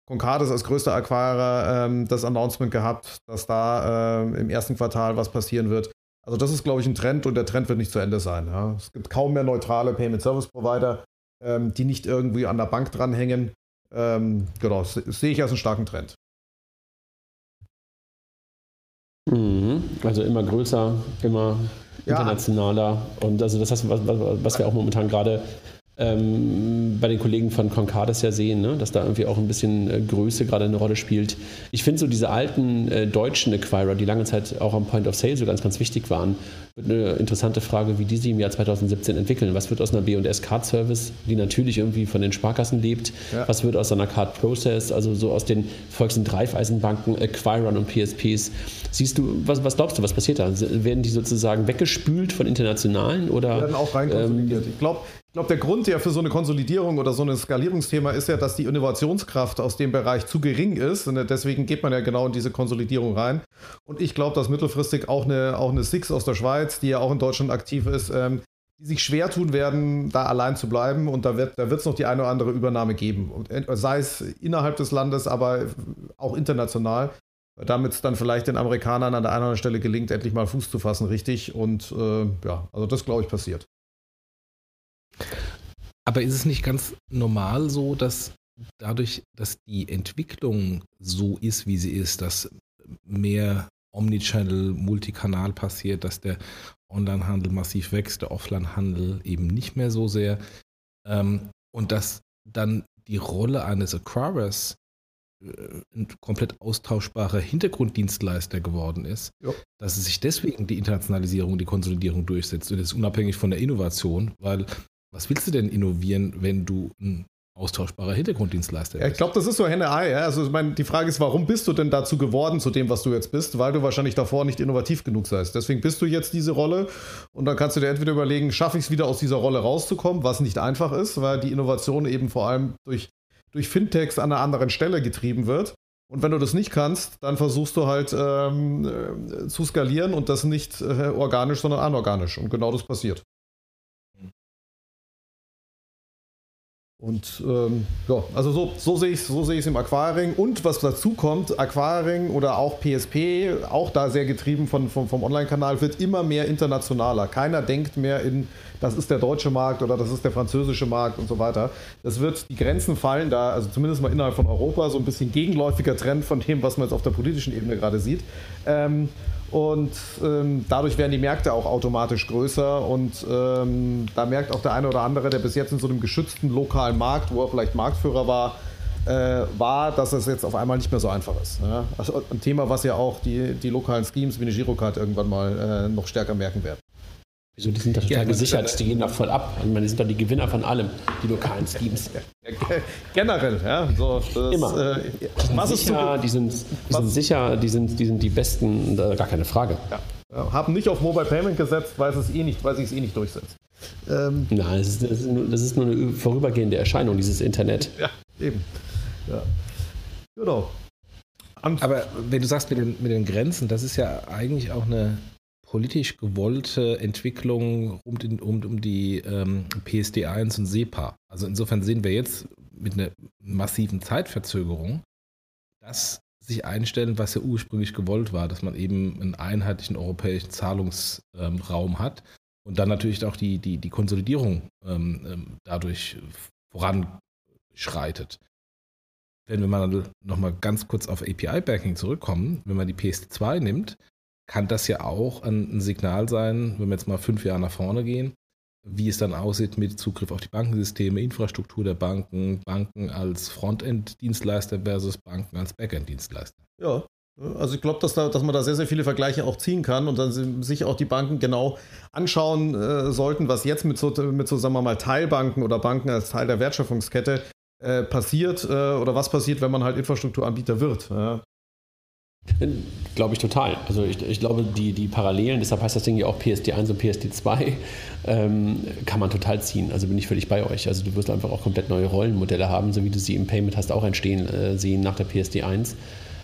Concardis als größter Acquirer ähm, das Announcement gehabt, dass da ähm, im ersten Quartal was passieren wird. Also das ist, glaube ich, ein Trend und der Trend wird nicht zu Ende sein. Ja. Es gibt kaum mehr neutrale Payment Service Provider, ähm, die nicht irgendwie an der Bank dranhängen. Ähm, genau, das sehe ich als einen starken Trend. Mhm. Also immer größer, immer internationaler. Ja. Und also das heißt, was, was wir auch momentan gerade ähm, bei den Kollegen von Concardis ja sehen, ne? dass da irgendwie auch ein bisschen äh, Größe gerade eine Rolle spielt. Ich finde so diese alten äh, deutschen Acquirer, die lange Zeit auch am Point of Sale so ganz, ganz wichtig waren, wird eine interessante Frage, wie die sich im Jahr 2017 entwickeln. Was wird aus einer B&S Card Service, die natürlich irgendwie von den Sparkassen lebt? Ja. Was wird aus einer Card Process, also so aus den Volks- und Dreifeisenbanken, Acquirern und PSPs? Siehst du, was, was glaubst du, was passiert da? Werden die sozusagen weggespült von internationalen oder? Werden auch reinkonsolidiert. Ähm, ich glaube, ich glaube, der Grund ja für so eine Konsolidierung oder so ein Skalierungsthema ist ja, dass die Innovationskraft aus dem Bereich zu gering ist. Und deswegen geht man ja genau in diese Konsolidierung rein. Und ich glaube, dass mittelfristig auch eine, auch eine Six aus der Schweiz, die ja auch in Deutschland aktiv ist, ähm, die sich schwer tun werden, da allein zu bleiben. Und da wird es noch die eine oder andere Übernahme geben. Und, äh, sei es innerhalb des Landes, aber auch international. Damit es dann vielleicht den Amerikanern an der einen oder anderen Stelle gelingt, endlich mal Fuß zu fassen, richtig. Und äh, ja, also das glaube ich passiert. Aber ist es nicht ganz normal so, dass dadurch, dass die Entwicklung so ist, wie sie ist, dass mehr Omnichannel, Multikanal passiert, dass der Onlinehandel massiv wächst, der Offlinehandel eben nicht mehr so sehr ähm, und dass dann die Rolle eines Acquirers äh, ein komplett austauschbarer Hintergrunddienstleister geworden ist, ja. dass es sich deswegen die Internationalisierung, die Konsolidierung durchsetzt und das ist unabhängig von der Innovation, weil was willst du denn innovieren, wenn du ein austauschbarer Hintergrunddienstleister bist? Ja, ich glaube, das ist so Henne-Ei. Ja? Also ich meine, die Frage ist, warum bist du denn dazu geworden, zu dem, was du jetzt bist? Weil du wahrscheinlich davor nicht innovativ genug seist. Deswegen bist du jetzt diese Rolle und dann kannst du dir entweder überlegen, schaffe ich es wieder aus dieser Rolle rauszukommen, was nicht einfach ist, weil die Innovation eben vor allem durch, durch Fintechs an einer anderen Stelle getrieben wird. Und wenn du das nicht kannst, dann versuchst du halt ähm, äh, zu skalieren und das nicht äh, organisch, sondern anorganisch. Und genau das passiert. Und ähm, ja, also so, so sehe ich es so seh im Acquiring. Und was dazu kommt, Acquiring oder auch PSP, auch da sehr getrieben von, von vom Online-Kanal, wird immer mehr internationaler. Keiner denkt mehr in, das ist der deutsche Markt oder das ist der französische Markt und so weiter. Das wird, die Grenzen fallen da, also zumindest mal innerhalb von Europa, so ein bisschen gegenläufiger Trend von dem, was man jetzt auf der politischen Ebene gerade sieht. Ähm, und ähm, dadurch werden die Märkte auch automatisch größer. Und ähm, da merkt auch der eine oder andere, der bis jetzt in so einem geschützten lokalen Markt, wo er vielleicht Marktführer war, äh, war, dass es jetzt auf einmal nicht mehr so einfach ist. Ja? Also ein Thema, was ja auch die, die lokalen Schemes wie eine Girocard irgendwann mal äh, noch stärker merken werden. Wieso, die sind da total ja, gesichert, die gehen da voll ab. Ich meine, die sind doch die Gewinner von allem, die lokalen Schemes. Generell, ja. So, das, Immer. Äh, was ist sicher, die sind, die sind sicher, die sind, die sind die Besten, gar keine Frage. Ja. Ja, haben nicht auf Mobile Payment gesetzt, weil es eh nicht, weil es eh nicht durchsetzt. Ähm, Nein, das ist, das, ist nur, das ist, nur, eine vorübergehende Erscheinung, dieses Internet. Ja, eben. Ja. Genau. Aber wenn du sagst mit den, mit den Grenzen, das ist ja eigentlich auch eine politisch gewollte Entwicklung um, den, um, um die ähm, PSD1 und SEPA. Also insofern sehen wir jetzt mit einer massiven Zeitverzögerung, dass sich einstellen, was ja ursprünglich gewollt war, dass man eben einen einheitlichen europäischen Zahlungsraum ähm, hat und dann natürlich auch die, die, die Konsolidierung ähm, ähm dadurch voranschreitet. Wenn wir mal nochmal ganz kurz auf API-Banking zurückkommen, wenn man die PSD2 nimmt, kann das ja auch ein, ein Signal sein, wenn wir jetzt mal fünf Jahre nach vorne gehen, wie es dann aussieht mit Zugriff auf die Bankensysteme, Infrastruktur der Banken, Banken als Frontend-Dienstleister versus Banken als Backend-Dienstleister. Ja, also ich glaube, dass, da, dass man da sehr, sehr viele Vergleiche auch ziehen kann und dann sich auch die Banken genau anschauen äh, sollten, was jetzt mit so, mit so, sagen wir mal, Teilbanken oder Banken als Teil der Wertschöpfungskette äh, passiert äh, oder was passiert, wenn man halt Infrastrukturanbieter wird. Ja. Glaube ich total. Also ich, ich, glaube, die, die Parallelen, deshalb heißt das Ding ja auch PSD1 und PSD2, ähm, kann man total ziehen. Also bin ich völlig bei euch. Also du wirst einfach auch komplett neue Rollenmodelle haben, so wie du sie im Payment hast auch entstehen äh, sehen nach der PSD1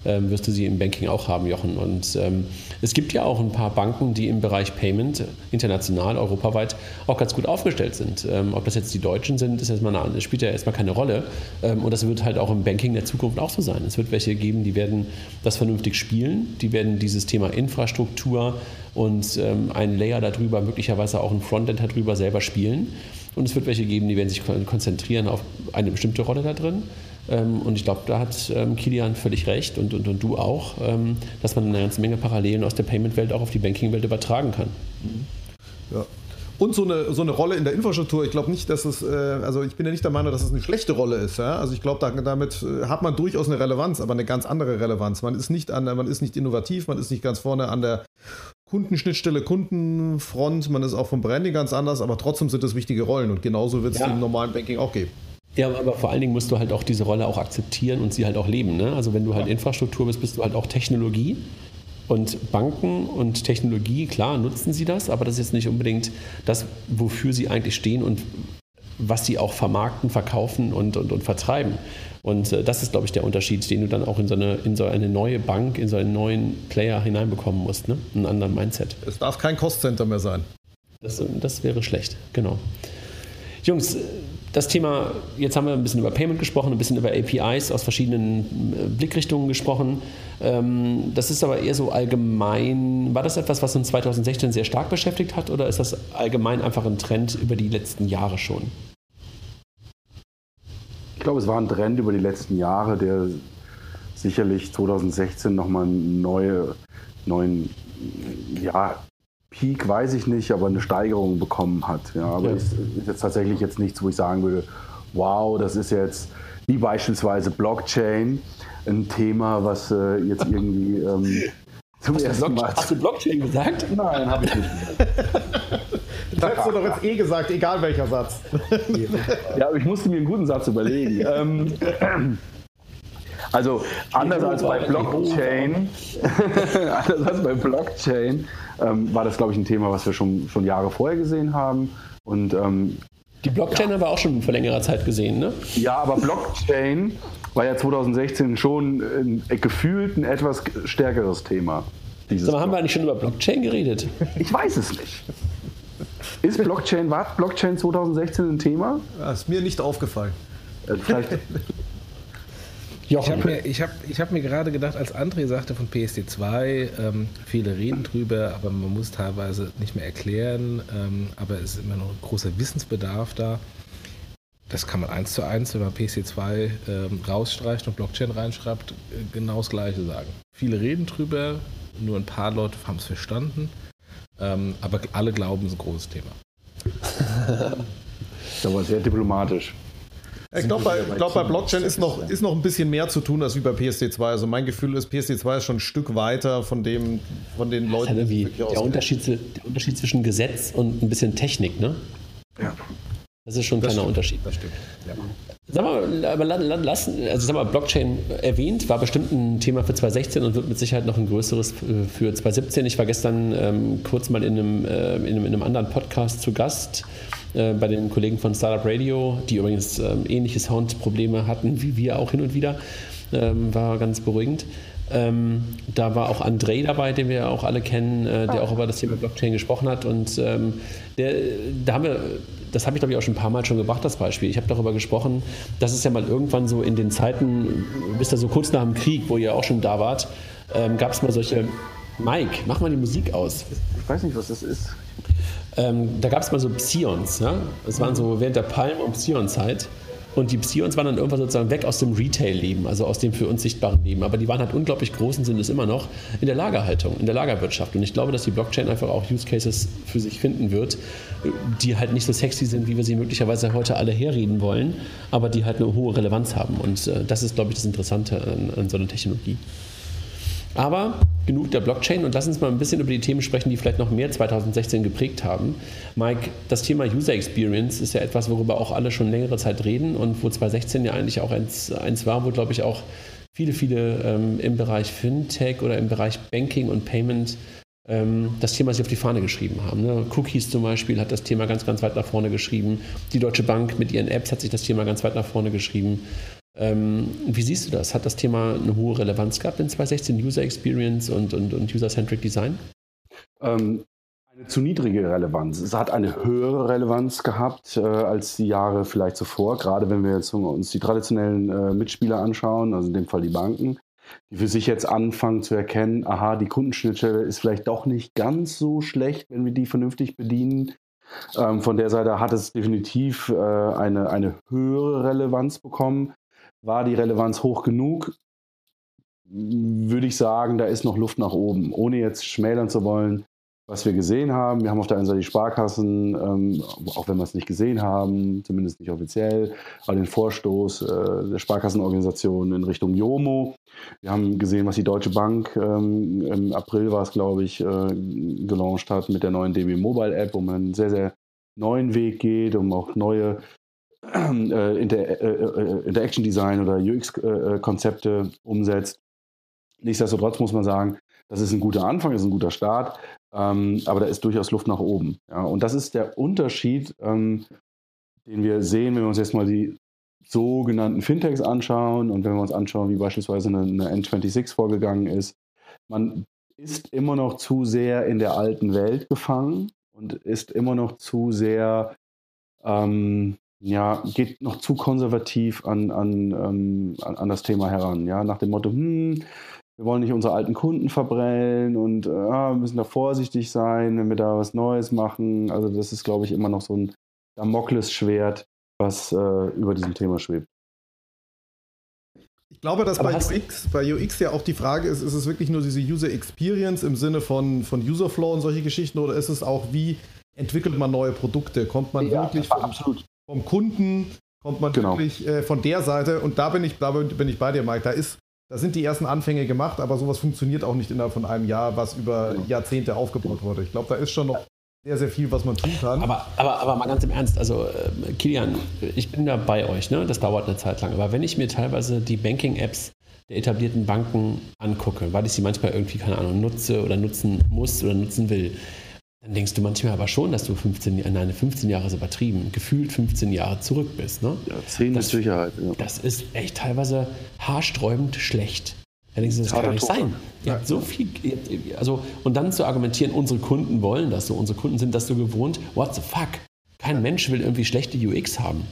ähm, wirst du sie im Banking auch haben, Jochen. Und ähm, es gibt ja auch ein paar Banken, die im Bereich Payment international, europaweit auch ganz gut aufgestellt sind. Ähm, ob das jetzt die Deutschen sind, ist erstmal eine, spielt ja erstmal keine Rolle. Ähm, und das wird halt auch im Banking der Zukunft auch so sein. Es wird welche geben, die werden das vernünftig spielen, die werden dieses Thema Infrastruktur und ähm, ein Layer darüber, möglicherweise auch ein Frontend darüber selber spielen. Und es wird welche geben, die werden sich konzentrieren auf eine bestimmte Rolle da drin. Ähm, und ich glaube, da hat ähm, Kilian völlig recht und, und, und du auch, ähm, dass man eine ganze Menge Parallelen aus der Payment-Welt auch auf die Banking-Welt übertragen kann. Ja. Und so eine, so eine Rolle in der Infrastruktur, ich glaube nicht, dass es, äh, also ich bin ja nicht der Meinung, dass es eine schlechte Rolle ist. Ja? Also ich glaube, da, damit äh, hat man durchaus eine Relevanz, aber eine ganz andere Relevanz. Man ist nicht an, man ist nicht innovativ, man ist nicht ganz vorne an der Kundenschnittstelle, Kundenfront, man ist auch vom Branding ganz anders, aber trotzdem sind es wichtige Rollen und genauso wird es ja. im normalen Banking auch geben. Ja, aber vor allen Dingen musst du halt auch diese Rolle auch akzeptieren und sie halt auch leben. Ne? Also wenn du halt Infrastruktur bist, bist du halt auch Technologie. Und Banken und Technologie, klar, nutzen sie das, aber das ist jetzt nicht unbedingt das, wofür sie eigentlich stehen und was sie auch vermarkten, verkaufen und, und, und vertreiben. Und äh, das ist, glaube ich, der Unterschied, den du dann auch in so, eine, in so eine neue Bank, in so einen neuen Player hineinbekommen musst. Ne? Einen anderen Mindset. Es darf kein Cost-Center mehr sein. Das, das wäre schlecht, genau. Jungs, das Thema, jetzt haben wir ein bisschen über Payment gesprochen, ein bisschen über APIs aus verschiedenen äh, Blickrichtungen gesprochen. Ähm, das ist aber eher so allgemein. War das etwas, was uns 2016 sehr stark beschäftigt hat oder ist das allgemein einfach ein Trend über die letzten Jahre schon? Ich glaube, es war ein Trend über die letzten Jahre, der sicherlich 2016 nochmal einen neue, neuen ja, Peak weiß ich nicht, aber eine Steigerung bekommen hat. Ja, aber ja. ist, ist jetzt tatsächlich jetzt nichts, wo ich sagen würde, wow, das ist jetzt wie beispielsweise Blockchain ein Thema, was äh, jetzt irgendwie ähm, zum (laughs) hast ersten Mal. Hast du Blockchain gesagt? Nein, habe ich nicht Das hättest du doch jetzt eh gesagt, egal welcher Satz. (laughs) ja, aber ich musste mir einen guten Satz überlegen. (laughs) Ähm, also anders als bei Blockchain, anders als bei Blockchain ähm, war das, glaube ich, ein Thema, was wir schon, schon Jahre vorher gesehen haben. Und, ähm, die Blockchain ja. haben wir auch schon vor längerer Zeit gesehen, ne? Ja, aber Blockchain war ja 2016 schon ein, äh, gefühlt ein etwas stärkeres Thema. Sag mal, haben wir eigentlich schon über Blockchain geredet? Ich weiß es nicht. Ist Blockchain, war Blockchain 2016 ein Thema? Das ist mir nicht aufgefallen. Äh, vielleicht, (laughs) Jochen. Ich habe mir, ich hab, ich hab mir gerade gedacht, als André sagte von PSD2, ähm, viele reden drüber, aber man muss teilweise nicht mehr erklären, ähm, aber es ist immer noch ein großer Wissensbedarf da. Das kann man eins zu eins, wenn man PSD2 ähm, rausstreicht und Blockchain reinschreibt, äh, genau das Gleiche sagen. Viele reden drüber, nur ein paar Leute haben es verstanden, ähm, aber alle glauben, es ist ein großes Thema. (laughs) das war sehr diplomatisch. Ich glaube, bei, glaub, bei Blockchain ist noch, ist noch ein bisschen mehr zu tun als wie bei PSD2. Also mein Gefühl ist, PSD2 ist schon ein Stück weiter von, dem, von den Leuten. Das ist ja der, Unterschied, der Unterschied zwischen Gesetz und ein bisschen Technik, ne? Ja. Das ist schon ein kleiner stimmt, Unterschied. Das stimmt. Ja. Sag mal, aber lass, also sag mal, Blockchain erwähnt, war bestimmt ein Thema für 2016 und wird mit Sicherheit noch ein größeres für 2017. Ich war gestern ähm, kurz mal in einem, äh, in, einem, in einem anderen Podcast zu Gast äh, bei den Kollegen von Startup Radio, die übrigens ähm, ähnliche Soundprobleme hatten wie wir auch hin und wieder. Ähm, war ganz beruhigend. Ähm, da war auch André dabei, den wir auch alle kennen, äh, der auch über das Thema Blockchain gesprochen hat. Und ähm, der, da haben wir, das habe ich glaube ich auch schon ein paar Mal schon gebracht, das Beispiel. Ich habe darüber gesprochen, dass es ja mal irgendwann so in den Zeiten, bis da so kurz nach dem Krieg, wo ihr auch schon da wart, ähm, gab es mal solche. Mike, mach mal die Musik aus. Ich weiß nicht, was das ist. Ähm, da gab es mal so Psions, ja? Das waren so während der Palm- und Psion-Zeit. Und die Psions waren dann irgendwann sozusagen weg aus dem Retail-Leben, also aus dem für uns sichtbaren Leben. Aber die waren halt unglaublich groß und sind es immer noch in der Lagerhaltung, in der Lagerwirtschaft. Und ich glaube, dass die Blockchain einfach auch Use Cases für sich finden wird, die halt nicht so sexy sind, wie wir sie möglicherweise heute alle herreden wollen, aber die halt eine hohe Relevanz haben. Und äh, das ist, glaube ich, das Interessante an, an so einer Technologie. Aber genug der Blockchain und lass uns mal ein bisschen über die Themen sprechen, die vielleicht noch mehr 2016 geprägt haben. Mike, das Thema User Experience ist ja etwas, worüber auch alle schon längere Zeit reden und wo 2016 ja eigentlich auch eins, eins war, wo, glaube ich, auch viele, viele ähm, im Bereich Fintech oder im Bereich Banking und Payment ähm, das Thema sich auf die Fahne geschrieben haben. Ne? Cookies zum Beispiel hat das Thema ganz, ganz weit nach vorne geschrieben. Die Deutsche Bank mit ihren Apps hat sich das Thema ganz weit nach vorne geschrieben. Ähm, wie siehst du das? Hat das Thema eine hohe Relevanz gehabt in 2016, User Experience und, und, und User-Centric Design? Ähm, eine zu niedrige Relevanz. Es hat eine höhere Relevanz gehabt äh, als die Jahre vielleicht zuvor, gerade wenn wir jetzt uns die traditionellen äh, Mitspieler anschauen, also in dem Fall die Banken, die für sich jetzt anfangen zu erkennen, aha, die Kundenschnittstelle ist vielleicht doch nicht ganz so schlecht, wenn wir die vernünftig bedienen. Ähm, von der Seite hat es definitiv äh, eine, eine höhere Relevanz bekommen. War die Relevanz hoch genug? Würde ich sagen, da ist noch Luft nach oben. Ohne jetzt schmälern zu wollen, was wir gesehen haben. Wir haben auf der einen Seite die Sparkassen, ähm, auch wenn wir es nicht gesehen haben, zumindest nicht offiziell, aber den Vorstoß äh, der Sparkassenorganisation in Richtung Jomo. Wir haben gesehen, was die Deutsche Bank ähm, im April war es, glaube ich, äh, gelauncht hat mit der neuen DB Mobile App, wo man einen sehr, sehr neuen Weg geht, um auch neue (clears throat) äh, Inter äh, äh, Interaction Design oder UX-Konzepte umsetzt. Nichtsdestotrotz muss man sagen, das ist ein guter Anfang, das ist ein guter Start, ähm, aber da ist durchaus Luft nach oben. Ja? Und das ist der Unterschied, ähm, den wir sehen, wenn wir uns jetzt mal die sogenannten Fintechs anschauen und wenn wir uns anschauen, wie beispielsweise eine, eine N26 vorgegangen ist. Man ist immer noch zu sehr in der alten Welt gefangen und ist immer noch zu sehr ähm, ja, geht noch zu konservativ an, an, ähm, an, das Thema heran. Ja? Nach dem Motto, hm, wir wollen nicht unsere alten Kunden verbrellen und äh, müssen da vorsichtig sein, wenn wir da was Neues machen. Also das ist, glaube ich, immer noch so ein Damoklesschwert, was äh, über diesem Thema schwebt. Ich glaube, dass bei UX, bei UX ja auch die Frage ist, ist es wirklich nur diese User Experience im Sinne von, von User Flow und solche Geschichten oder ist es auch, wie entwickelt man neue Produkte? Kommt man ja, wirklich vom, vom, Kunden, kommt man genau. wirklich äh, von der Seite und da bin ich, da bin ich bei dir, Mike, da ist da sind die ersten Anfänge gemacht, aber sowas funktioniert auch nicht innerhalb von einem Jahr, was über genau. Jahrzehnte aufgebaut wurde. Ich glaube, da ist schon noch sehr, sehr viel, was man tun kann. Aber, aber, aber mal ganz im Ernst, also äh, Kilian, ich bin da bei euch, ne? das dauert eine Zeit lang. Aber wenn ich mir teilweise die Banking-Apps der etablierten Banken angucke, weil ich sie manchmal irgendwie, keine Ahnung, nutze oder nutzen muss oder nutzen will, dann denkst du manchmal aber schon, dass du 15, nein, 15 Jahre ist übertrieben, gefühlt 15 Jahre zurück bist. Ne? Ja, 10 das, ist Sicherheit. Ja. Das ist echt teilweise haarsträubend schlecht. Da denkst du, das kann doch nicht sein. Ihr habt so viel, also, und dann zu argumentieren, unsere Kunden wollen das so, unsere Kunden sind das so gewohnt, what the fuck? Kein Mensch will irgendwie schlechte UX haben.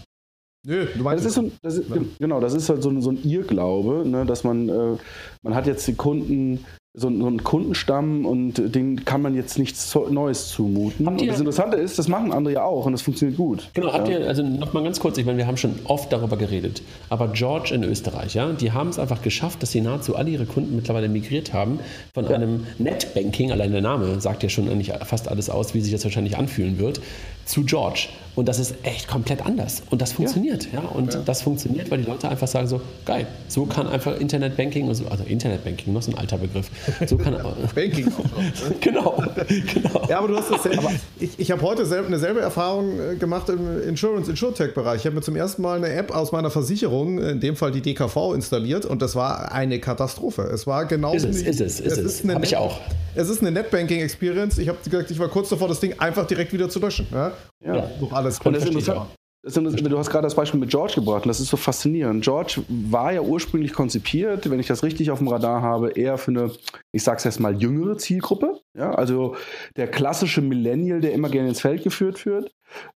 Nö, du meinst. Das ist so, das ist, genau, das ist halt so ein, so ein Irrglaube, ne, dass man, äh, man hat jetzt die Kunden so, einen Kundenstamm und den kann man jetzt nichts Neues zumuten. und das Interessante ist, das machen andere ja auch und das funktioniert gut. Genau, habt ja. ihr, also nochmal ganz kurz, ich meine, wir haben schon oft darüber geredet, aber George in Österreich, ja, die haben es einfach geschafft, dass sie nahezu alle ihre Kunden mittlerweile migriert haben von ja. einem Netbanking, allein der Name sagt ja schon eigentlich fast alles aus, wie sich das wahrscheinlich anfühlen wird, zu George. Und das ist echt komplett anders. Und das funktioniert. Ja. ja. Und ja. das funktioniert, weil die Leute einfach sagen so, geil, so kann einfach Internetbanking, also, also Internetbanking, noch so ein alter Begriff. So kann (laughs) Banking auch (laughs) noch. Ne? genau, genau. Ja, aber du hast das selber. Ich, ich habe heute selb, eine selbe Erfahrung äh, gemacht im Insurance, Insurtech-Bereich. Ich habe mir zum ersten Mal eine App aus meiner Versicherung, in dem Fall die DKV, installiert und das war eine Katastrophe. Es war genau. Ist es, ist es, ist es. es. Habe ich auch. Es ist eine Netbanking-Experience. Ich habe gesagt, ich war kurz davor, das Ding einfach direkt wieder zu löschen. Ja? Ja. Doch alles und das, Interessante, Du hast gerade das Beispiel mit George gebracht und das ist so faszinierend. George war ja ursprünglich konzipiert, wenn ich das richtig auf dem Radar habe, eher für eine, ich sag's jetzt mal, jüngere Zielgruppe. Ja, also der klassische Millennial, der immer gerne ins Feld geführt wird.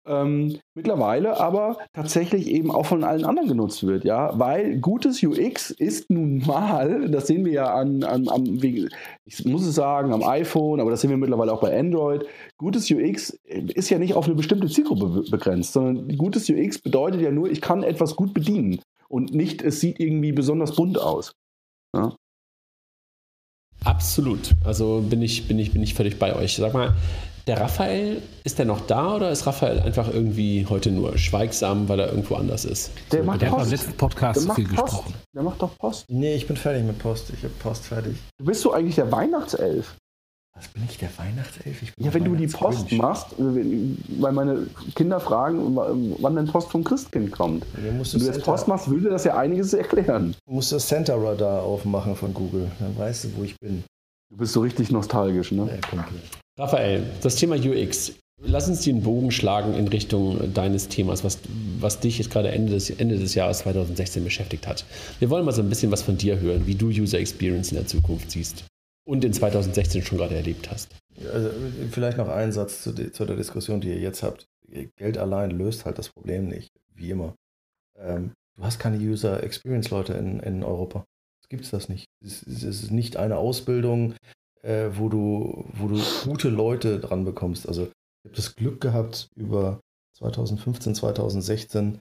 Ähm, mittlerweile aber tatsächlich eben auch von allen anderen genutzt wird, ja, weil gutes UX ist nun mal, das sehen wir ja an, an, am, ich muss es sagen, am iPhone, aber das sehen wir mittlerweile auch bei Android. Gutes UX ist ja nicht auf eine bestimmte Zielgruppe begrenzt, sondern gutes UX bedeutet ja nur, ich kann etwas gut bedienen und nicht, es sieht irgendwie besonders bunt aus. Ja? Absolut. Also bin ich, bin, ich, bin ich völlig bei euch. Sag mal, der Raphael, ist der noch da oder ist Raphael einfach irgendwie heute nur schweigsam, weil er irgendwo anders ist? Der, so, macht der hat beim letzten Podcast der viel gesprochen. Der macht doch Post. Nee, ich bin fertig mit Post. Ich habe Post fertig. Du bist du eigentlich der Weihnachtself? Was bin ich, der Weihnachtself? Ich ja, wenn du die Post machst, weil meine Kinder fragen, wann denn Post vom Christkind kommt. Wenn du jetzt Post machst, würde das ja einiges erklären. Du musst das Center Radar aufmachen von Google. Dann weißt du, wo ich bin. Du bist so richtig nostalgisch, ne? Ja, Raphael, das Thema UX. Lass uns den Bogen schlagen in Richtung deines Themas, was, was dich jetzt gerade Ende des, Ende des Jahres 2016 beschäftigt hat. Wir wollen mal so ein bisschen was von dir hören, wie du User Experience in der Zukunft siehst und in 2016 schon gerade erlebt hast. Also vielleicht noch ein Satz zu, zu, der Diskussion, die ihr jetzt habt. Geld allein löst halt das Problem nicht, wie immer. Ähm, du hast keine User Experience Leute in, in Europa. Es gibt das nicht. Es, es ist nicht eine Ausbildung, äh, wo, du, wo du gute Leute dran bekommst. Also ich habe das Glück gehabt, über 2015, 2016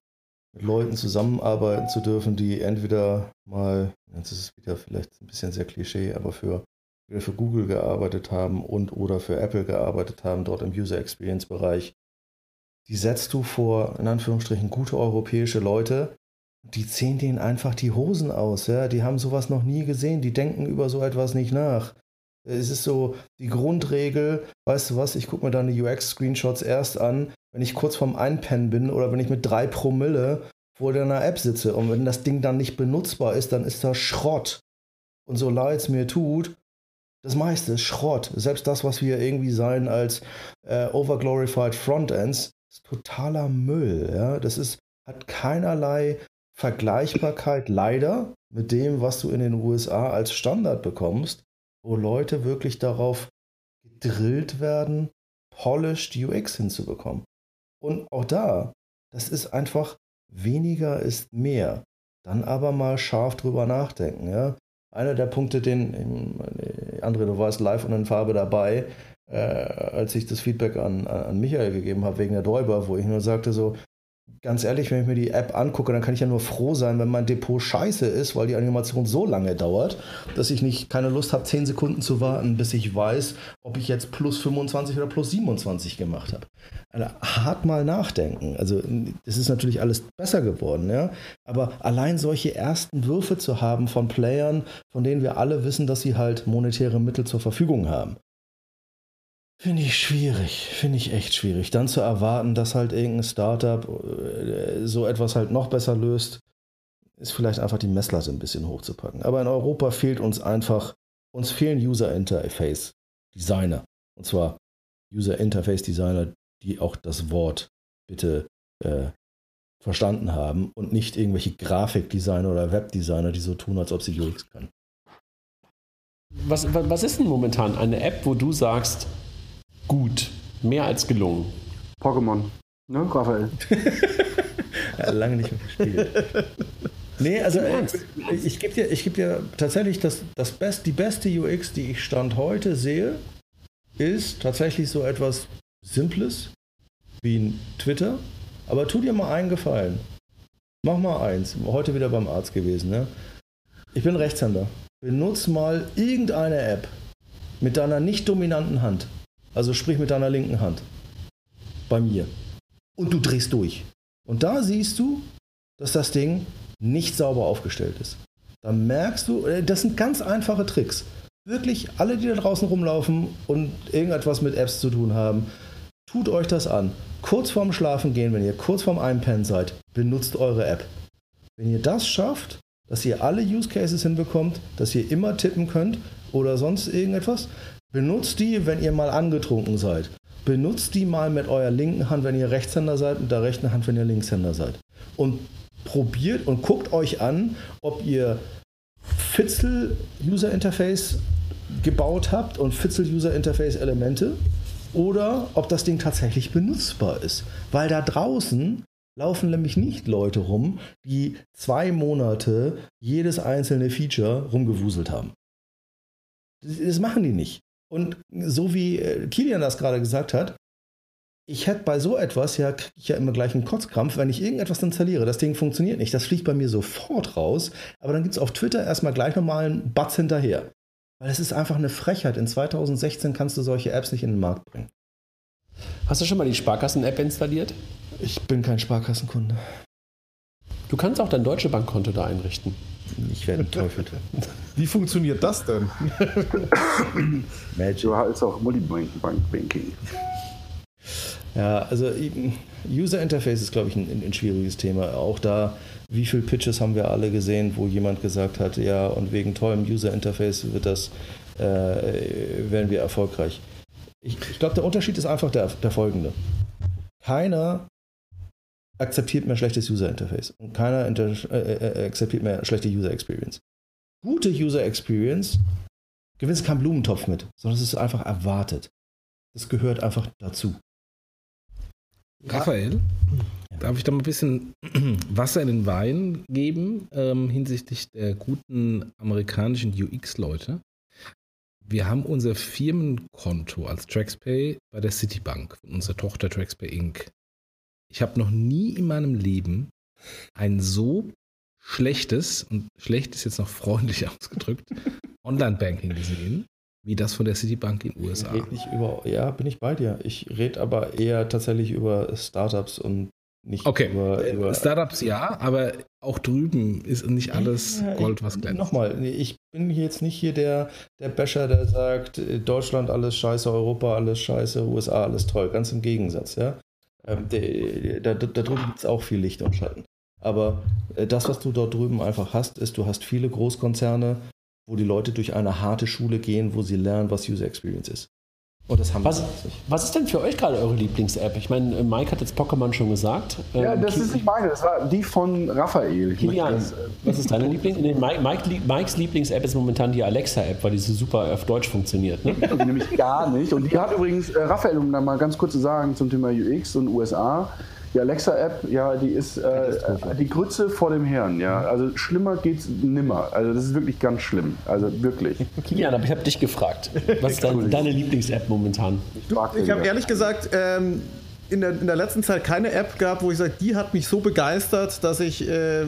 mit Leuten zusammenarbeiten zu dürfen, die entweder mal, jetzt ist es wieder vielleicht ein bisschen sehr Klischee, aber für für Google gearbeitet haben und oder für Apple gearbeitet haben, dort im User Experience Bereich, die setzt du vor, in Anführungsstrichen, gute europäische Leute, die ziehen denen einfach die Hosen aus, ja, die haben sowas noch nie gesehen, die denken über so etwas nicht nach. Es ist so die Grundregel, weißt du was, ich gucke mir deine UX-Screenshots erst an, wenn ich kurz vorm Einpennen bin oder wenn ich mit drei Promille vor deiner App sitze. Und wenn das Ding dann nicht benutzbar ist, dann ist das Schrott. Und so leid es mir tut, das meiste ist Schrott. Selbst das, was wir irgendwie sein als äh, overglorified Frontends, ist totaler Müll. Ja? Das ist, hat keinerlei Vergleichbarkeit leider mit dem, was du in den USA als Standard bekommst, wo Leute wirklich darauf gedrillt werden, polished UX hinzubekommen. Und auch da, das ist einfach weniger ist mehr. Dann aber mal scharf drüber nachdenken. Ja? einer der Punkte, den, André, du warst live und in Farbe dabei, äh, als ich das Feedback an, an Michael gegeben habe wegen der Däuber, wo ich nur sagte so, ganz ehrlich, wenn ich mir die App angucke, dann kann ich ja nur froh sein, wenn mein Depot scheiße ist, weil die Animation so lange dauert, dass ich nicht keine Lust habe, 10 Sekunden zu warten, bis ich weiß, ob ich jetzt plus 25 oder plus 27 gemacht habe. Also hart mal nachdenken. Also es ist natürlich alles besser geworden, ja. Aber allein solche ersten Würfe zu haben von Playern, von denen wir alle wissen, dass sie halt monetäre Mittel zur Verfügung haben. Finde ich schwierig, finde ich echt schwierig. Dann zu erwarten, dass halt irgendein Startup äh, so etwas halt noch besser löst, ist vielleicht einfach die Messlatte ein bisschen hochzupacken. Aber in Europa fehlt uns einfach, uns fehlen User Interface Designer. Und zwar User Interface Designer, die auch das Wort bitte äh, verstanden haben und nicht irgendwelche Grafikdesigner oder Webdesigner, die so tun, als ob sie UX können. Was, was ist denn momentan eine App, wo du sagst, gut, mehr als gelungen. Pokémon, ne, Raphael? (laughs) ja, lange nicht mehr gespielt. (laughs) Nee, also äh, ich gebe dir, geb dir tatsächlich das, das Best, die beste UX, die ich Stand heute sehe, ist tatsächlich so etwas Simples wie ein Twitter. Aber tu dir mal einen Gefallen. Mach mal eins. Heute wieder beim Arzt gewesen. Ne? Ich bin Rechtshänder. Benutz mal irgendeine App mit deiner nicht dominanten Hand. Also sprich mit deiner linken Hand. Bei mir. Und du drehst durch. Und da siehst du, dass das Ding nicht sauber aufgestellt ist. Da merkst du, äh, das sind ganz einfache Tricks. Wirklich, alle, die da draußen rumlaufen und irgendetwas mit Apps zu tun haben, tut euch das an. Kurz vorm Schlafen gehen, wenn ihr kurz vorm Einpennen seid, benutzt eure App. Wenn ihr das schafft, dass ihr alle Use Cases hinbekommt, dass ihr immer tippen könnt oder sonst irgendetwas, Benutzt die, wenn ihr mal angetrunken seid. benutzt die mal mit eurer linken Hand, wenn ihr Rechtshänder seid, und der rechten Hand, wenn ihr Linkshänder seid. Und probiert und guckt euch an, ob ihr Fitzel User Interface gebaut habt und Fitzel User Interface Elemente oder ob das Ding tatsächlich benutzbar ist. Weil da draußen laufen nämlich nicht Leute rum, die zwei Monate jedes einzelne Feature rumgewuselt haben. Das machen die nicht. Und so wie äh, Kilian das gerade gesagt hat, ich hätte bei so etwas ja, kriege ich ja immer gleich einen Kotzkrampf, wenn ich irgendetwas installiere. Das Ding funktioniert nicht. Das fliegt bei mir sofort raus. Aber dann gibt es auf Twitter erstmal gleich nochmal einen Batz hinterher. Weil es ist einfach eine Frechheit. In 2016 kannst du solche Apps nicht in den Markt bringen. Hast du schon mal die Sparkassen-App installiert? Ich bin kein Sparkassenkunde. Du kannst auch dein Deutsche Bankkonto da einrichten. Ich werde Teufel. (laughs) Wie funktioniert das denn? Magic. Du hast auch Multibank-Banking. Ja, also User Interface ist, glaube ich, ein, ein, schwieriges Thema. Auch da, wie viele Pitches haben wir alle gesehen, wo jemand gesagt hat, ja, und wegen tollem User Interface wird das, äh, werden wir erfolgreich. Ich, ich glaube, der Unterschied ist einfach der, der folgende. Keiner akzeptiert mehr schlechtes User Interface und keiner inter, äh, äh, akzeptiert mehr schlechte User Experience. Gute User Experience gewinnst kein Blumentopf mit, sondern es ist einfach erwartet. Das gehört einfach dazu. Raphael, darf ich da mal ein bisschen (clears throat) Wasser in den Wein geben ähm, hinsichtlich der guten amerikanischen UX-Leute? Wir haben unser Firmenkonto als TraxPay bei der Citibank, unserer Tochter TraxPay Inc. Ich habe noch nie in meinem Leben ein so schlechtes, und schlecht ist jetzt noch freundlich (laughs) ausgedrückt, Online-Banking gesehen, wie das von der Citibank in den USA. Ich nicht über, ja, bin ich bei dir. Ich rede aber eher tatsächlich über Startups und nicht okay. über, über Startups ja, aber auch drüben ist nicht alles Gold, was glänzt. Nochmal, ich bin jetzt nicht hier der, der Becher, der sagt, Deutschland alles scheiße, Europa alles scheiße, USA alles toll. Ganz im Gegensatz, ja. Ähm, da, da, da drüben gibt es auch viel Licht und Schatten. Aber äh, das, was du dort drüben einfach hast, ist, du hast viele Großkonzerne, wo die Leute durch eine harte Schule gehen, wo sie lernen, was User Experience ist. Und das haben was, was ist denn für euch gerade eure Lieblings-App? Ich meine, Mike hat jetzt Pokémon schon gesagt. Ja, ähm, das ist nicht meine, das war die von Raphael. Kilian, was ist deine Lieblings? Nee, Mike, Mike, Mikes Lieblings-App ist momentan die Alexa-App, weil die so super auf Deutsch funktioniert. Ne? Nämlich gar nicht. Und die hat übrigens, äh, Raphael, um da mal ganz kurz zu sagen zum Thema UX und USA, die Alexa-App, ja, die ist äh, die Grütze vor dem Herrn, ja. Also schlimmer geht's nimmer. Also das ist wirklich ganz schlimm. Also wirklich. (laughs) Kilian, aber ich habe dich gefragt. Was ist (laughs) dein, deine Lieblings-App momentan? Ich, ich habe ehrlich gesagt ähm, in der, in der letzten Zeit keine App gab, wo ich sage, die hat mich so begeistert, dass ich, äh,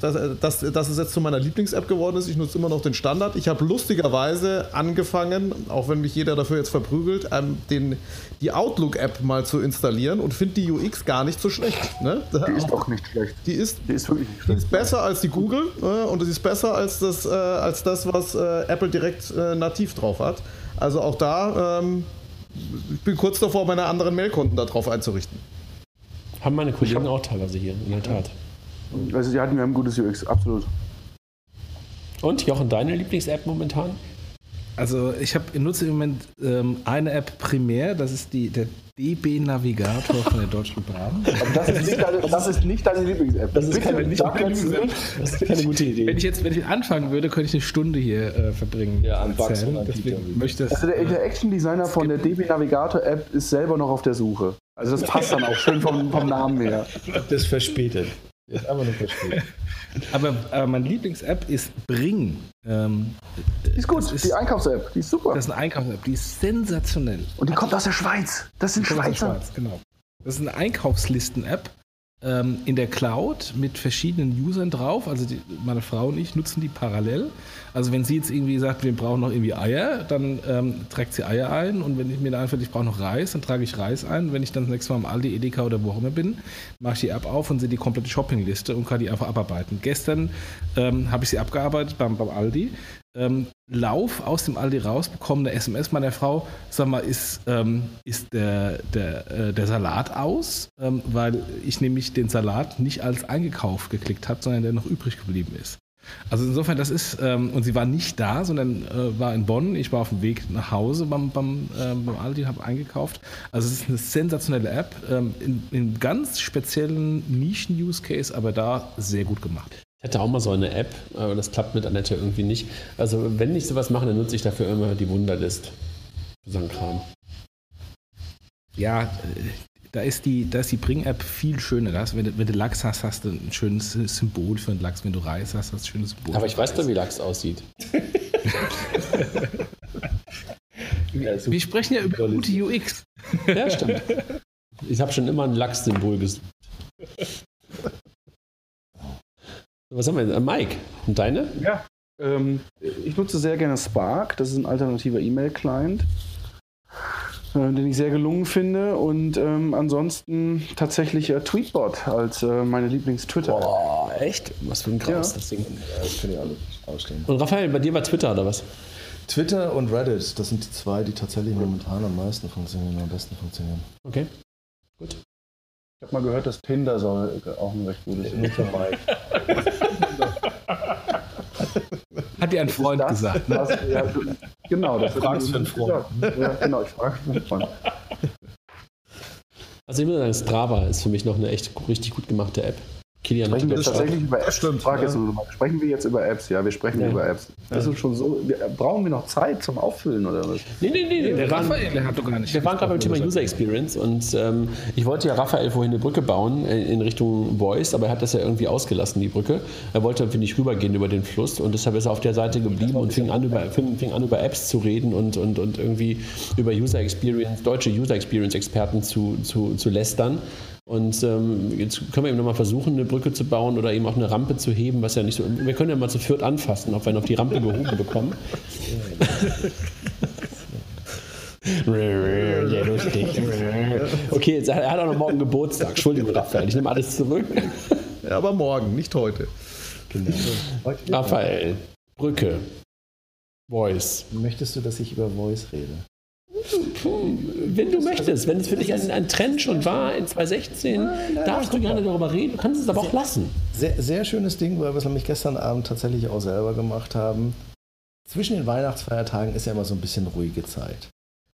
dass, dass, dass es jetzt zu meiner Lieblings-App geworden ist. Ich nutze immer noch den Standard. Ich habe lustigerweise angefangen, auch wenn mich jeder dafür jetzt verprügelt, ähm, den, die Outlook-App mal zu installieren und finde die UX gar nicht so schlecht. Ne? Die ist auch nicht schlecht. Die ist, die ist wirklich nicht schlecht. Die ist besser als die Google äh, und sie ist besser als das, äh, als das was äh, Apple direkt äh, nativ drauf hat. Also auch da ähm, ich bin kurz davor, meine anderen Mailkonten darauf einzurichten. Haben meine Kollegen auch teilweise hier, in der Tat. Also, die hatten wir ein gutes UX, absolut. Und Jochen, deine Lieblings-App momentan? Also ich habe nutze im Moment ähm, eine App primär, das ist die, der DB Navigator von der Deutschen Bahn. (laughs) das ist nicht deine, das ist nicht deine Lieblings-App. Das, ist keine, nicht Lieblings-App. das ist keine gute Idee. Wenn ich jetzt wenn ich anfangen würde, könnte ich eine Stunde hier äh, verbringen. Ja, an Bugs und möchte Also der Interaction Designer von der DB Navigator App ist selber noch auf der Suche. Also das passt dann auch schön vom, vom Namen her. Das ist verspätet. Das ist einfach nur verspätet. (laughs) Aber, aber meine Lieblings-App ist Bring. Ähm, die ist gut, ist, die Einkaufs-App, die ist super. Das ist eine Einkaufs-App, die ist sensationell. Und die kommt aus der Schweiz. Das sind Schweizer. Schweiz, genau. Das ist eine Einkaufslisten-App ähm, in der Cloud mit verschiedenen Usern drauf. Also die, meine Frau und ich nutzen die parallel. Also wenn sie jetzt irgendwie sagt, wir brauchen noch irgendwie Eier, dann ähm, trägt sie Eier ein. Und wenn ich mir einfällt, ich brauche noch Reis, dann trage ich Reis ein. Wenn ich dann das nächste Mal am Aldi, Edeka oder wo auch immer bin, mache ich die App auf und sehe die komplette Shoppingliste und kann die einfach abarbeiten. Gestern ähm, habe ich sie abgearbeitet beim, beim Aldi ähm, Lauf aus dem Aldi raus, bekomme eine SMS meiner Frau, sag mal, ist, ähm, ist der, der, äh, der Salat aus? Ähm, weil ich nämlich den Salat nicht als eingekauft geklickt habe, sondern der noch übrig geblieben ist. Also insofern, das ist, ähm, und sie war nicht da, sondern äh, war in Bonn. Ich war auf dem Weg nach Hause beim, beim, äh, beim Aldi, habe eingekauft. Also es ist eine sensationelle App, ähm, in, in ganz speziellen Nischen-Use-Case, aber da sehr gut gemacht. Ich hatte auch mal so eine App, aber das klappt mit Annette irgendwie nicht. Also wenn ich sowas mache, dann nutze ich dafür immer die Wunderlist. Für so einen Kram. Ja, äh, da ist die, da ist die Bring-App viel schöner. Da hast, wenn, du, wenn du Lachs hast, hast du ein schönes Symbol für einen Lachs. Wenn du Reis hast, hast du ein schönes Symbol. Aber ich weiß doch, wie Lachs aussieht. (laughs) Wir sprechen ja über gute UX. Ja, stimmt. Ich habe schon immer ein Lachs-Symbol gesucht. Was haben wir denn? Äh, Mike, und deine? Ja. Ähm, ich nutze sehr gerne Spark. Das ist ein alternativer E-Mail-Client. Äh, den ich sehr gelungen finde. Und ähm, ansonsten tatsächlich äh, Tweetbot als äh, meine Lieblings-Twitter. Boah, echt? Was für ein Graus, ja. das Ding. Ja, das kann ich alle ausstehen. Und Raphael, bei dir war Twitter oder was? Twitter und Reddit, das sind die zwei, die tatsächlich momentan am meisten funktionieren, am besten funktionieren. Okay, gut. Ich habe mal gehört, dass Tinder soll auch ein recht gutes Nutzer (laughs) Hat dir ein Freund das, gesagt. Ne? Das, ja, genau, das Du fragst für einen Freund. Ja, genau, ich frage für einen Freund. Also ich muss sagen, Strava ist für mich noch eine echt richtig gut gemachte App. Kilian Sprechen wir jetzt tatsächlich über Apps? Stimmt, Ich frage jetzt ja. mal, sprechen wir jetzt über Apps? Ja, wir sprechen Ja. über Apps. Das ist schon so. Wir, brauchen wir noch Zeit zum Auffüllen oder was? Nee, nee, nee, nee. Wir waren, Raphael, der hat doch gar nicht. wir waren gerade beim Thema User Experience und ähm, ich wollte ja Raphael vorhin eine Brücke bauen äh, in Richtung Voice, aber er hat das ja irgendwie ausgelassen, die Brücke. Er wollte irgendwie nicht rübergehen über den Fluss und deshalb ist er auf der Seite geblieben und fing an, über, fing, fing an über Apps zu reden und, und, und irgendwie über User Experience, deutsche User Experience Experten zu, zu, zu lästern. Und ähm, jetzt können wir eben nochmal versuchen, eine Brücke zu bauen oder eben auch eine Rampe zu heben, was ja nicht so. Wir können ja mal zu viert anfassen, ob wir noch die Rampe gehoben bekommen. ja, lustig. Okay, jetzt, er hat auch noch morgen Geburtstag. Entschuldigung, Raphael, ich nehme alles zurück. Ja, aber morgen, nicht heute. Raphael, Brücke, Voice. Möchtest du, dass ich über Voice rede? Wenn du möchtest, wenn es für dich ein, ein Trend schon war in 2016, darfst du gerne darüber reden, du kannst es aber auch lassen. Sehr, sehr schönes Ding, weil wir es nämlich gestern Abend tatsächlich auch selber gemacht haben. Zwischen den Weihnachtsfeiertagen ist ja immer so ein bisschen ruhige Zeit.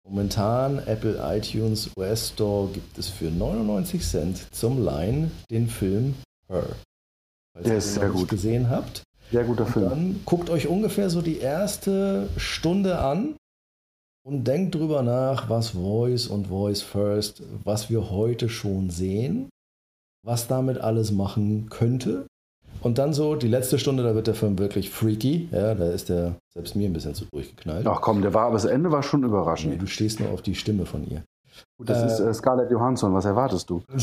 Momentan Apple iTunes US Store gibt es für 99 Cent zum Leihen den Film Her. Falls Der ihr ist sehr noch nicht gut. gesehen habt, Sehr guter Film. dann guckt euch ungefähr so die erste Stunde an und denkt drüber nach, was Voice und Voice First, was wir heute schon sehen, was damit alles machen könnte. Und dann so die letzte Stunde, da wird der Film wirklich freaky. Ja, da ist der selbst mir ein bisschen zu durchgeknallt. Ach komm, der war, aber das Ende war schon Nee, überraschend. du stehst nur auf die Stimme von ihr. Gut, das ist äh, Scarlett Johansson. Was erwartest du? (laughs)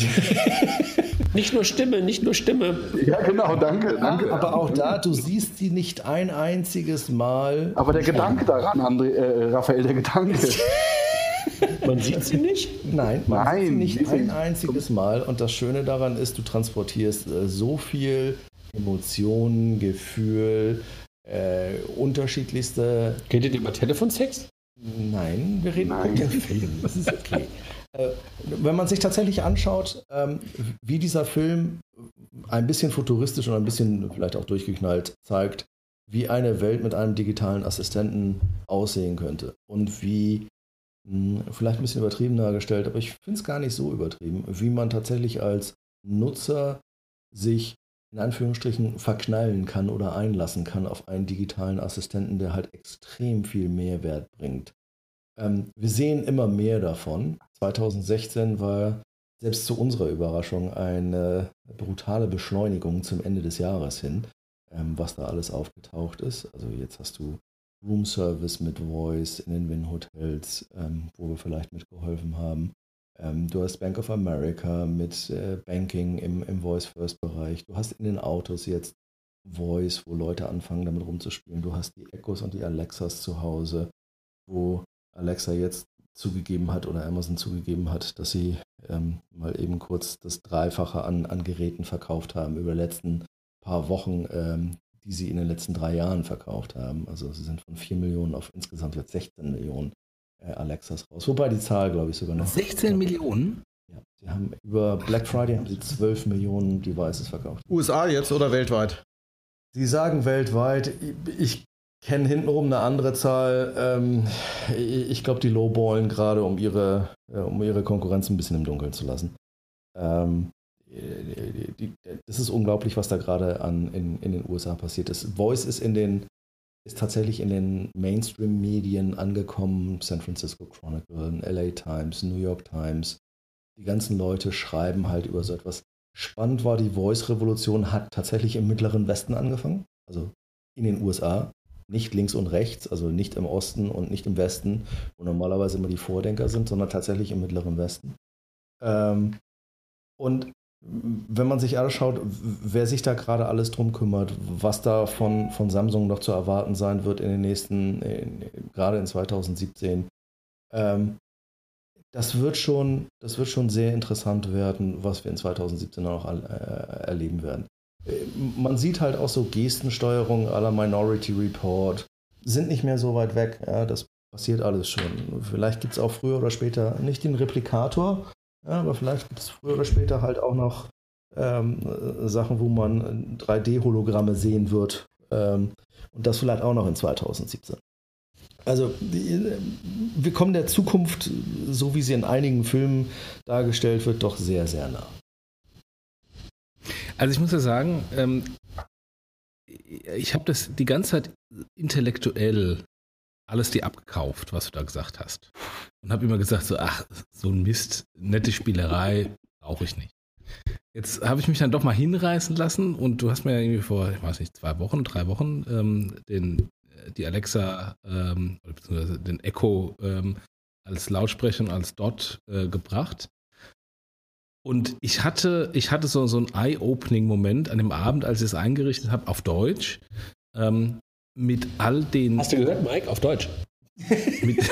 Nicht nur Stimme, nicht nur Stimme. Ja, genau, danke, danke. Aber auch da, du siehst sie nicht ein einziges Mal. Aber der Gedanke daran, André, äh, Raphael, der Gedanke. (laughs) Man sieht sie nicht. Nein, man Nein, sieht sie nicht sind- ein einziges Mal. Und das Schöne daran ist, du transportierst äh, so viel Emotionen, Gefühl, äh, unterschiedlichste. Redet ihr über Telefonsex? Nein, wir reden Nein. über den Film. Das ist okay. (laughs) äh, wenn man sich tatsächlich anschaut, ähm, wie dieser Film ein bisschen futuristisch und ein bisschen vielleicht auch durchgeknallt zeigt, wie eine Welt mit einem digitalen Assistenten aussehen könnte und wie mh, vielleicht ein bisschen übertrieben dargestellt, aber ich finde es gar nicht so übertrieben, wie man tatsächlich als Nutzer sich in Anführungsstrichen verknallen kann oder einlassen kann auf einen digitalen Assistenten, der halt extrem viel Mehrwert bringt. Ähm, wir sehen immer mehr davon. 2016 war selbst zu unserer Überraschung eine brutale Beschleunigung zum Ende des Jahres hin, ähm, was da alles aufgetaucht ist. Also jetzt hast du Room Service mit Voice in den Win-Hotels, ähm, wo wir vielleicht mitgeholfen haben. Ähm, du hast Bank of America mit äh, Banking im, im Voice-First-Bereich. Du hast in den Autos jetzt Voice, wo Leute anfangen damit rumzuspielen. Du hast die Echos und die Alexas zu Hause, wo Alexa jetzt zugegeben hat oder Amazon zugegeben hat, dass sie ähm, mal eben kurz das Dreifache an, an Geräten verkauft haben über die letzten paar Wochen, ähm, die sie in den letzten drei Jahren verkauft haben. Also sie sind von 4 Millionen auf insgesamt jetzt 16 Millionen äh, Alexas raus. Wobei die Zahl, glaube ich, sogar noch. 16 Millionen? Ja, sie haben über Black Friday haben sie 12 Millionen Devices verkauft. USA jetzt oder weltweit? Sie sagen weltweit, ich kenne hintenrum eine andere Zahl. Ähm, ich glaube, die lowballen gerade, um ihre, äh, um ihre Konkurrenz ein bisschen im Dunkeln zu lassen. Ähm, das ist unglaublich, was da gerade in, in den USA passiert ist. Voice ist in den ist tatsächlich in den Mainstream-Medien angekommen. San Francisco Chronicle, LA Times, New York Times. Die ganzen Leute schreiben halt über so etwas. Spannend war, die Voice-Revolution hat tatsächlich im Mittleren Westen angefangen, also in den USA nicht links und rechts, also nicht im Osten und nicht im Westen, wo normalerweise immer die Vordenker sind, sondern tatsächlich im Mittleren Westen. Ähm, und wenn man sich anschaut, wer sich da gerade alles drum kümmert, was da von, von Samsung noch zu erwarten sein wird in den nächsten, in, gerade in 2017, ähm, das wird schon, das wird schon sehr interessant werden, was wir in 2017 noch äh, erleben werden man sieht halt auch so Gestensteuerung aller Minority Report, sind nicht mehr so weit weg. Ja, das passiert alles schon. Vielleicht gibt es auch früher oder später nicht den Replikator, ja, aber vielleicht gibt es früher oder später halt auch noch ähm, Sachen, wo man 3D-Hologramme sehen wird. Ähm, und das vielleicht auch noch in 2017. Also wir kommen der Zukunft, so wie sie in einigen Filmen dargestellt wird, doch sehr, sehr nah. Also ich muss ja sagen, ähm, ich habe das die ganze Zeit intellektuell alles dir abgekauft, was du da gesagt hast. Und habe immer gesagt, so, ach, so ein Mist, nette Spielerei brauche ich nicht. Jetzt habe ich mich dann doch mal hinreißen lassen und du hast mir ja irgendwie vor, ich weiß nicht, zwei Wochen, drei Wochen ähm, den, die Alexa, ähm, beziehungsweise den Echo ähm, als Lautsprecher und als Dot äh, gebracht. Und ich hatte, ich hatte so, so einen Eye-Opening-Moment an dem Abend, als ich es eingerichtet habe, auf Deutsch. Ähm, mit all den. Hast du gehört, Mike, auf Deutsch? (laughs) mit, (laughs)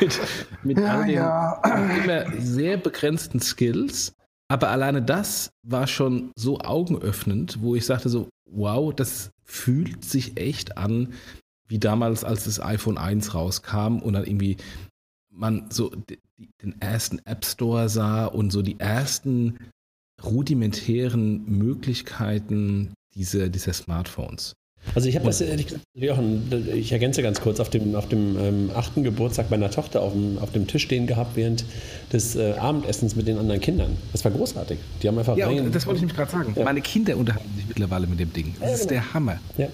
mit, mit ja, all den ja. immer sehr begrenzten Skills. Aber alleine das war schon so augenöffnend, wo ich sagte so, wow, das fühlt sich echt an, wie damals, als das iPhone 1 rauskam und dann irgendwie man so den ersten App Store sah und so die ersten rudimentären Möglichkeiten dieser, dieser Smartphones. Also ich habe das ehrlich gesagt, ich ergänze ganz kurz, auf dem, auf dem ähm, achten Geburtstag meiner Tochter auf dem, auf dem Tisch stehen gehabt während des äh, Abendessens mit den anderen Kindern. Das war großartig. Die haben einfach Ja, das wollte ich nämlich gerade sagen. Ja. Meine Kinder unterhalten sich mittlerweile mit dem Ding. Das ja, ist genau. der Hammer. Ja.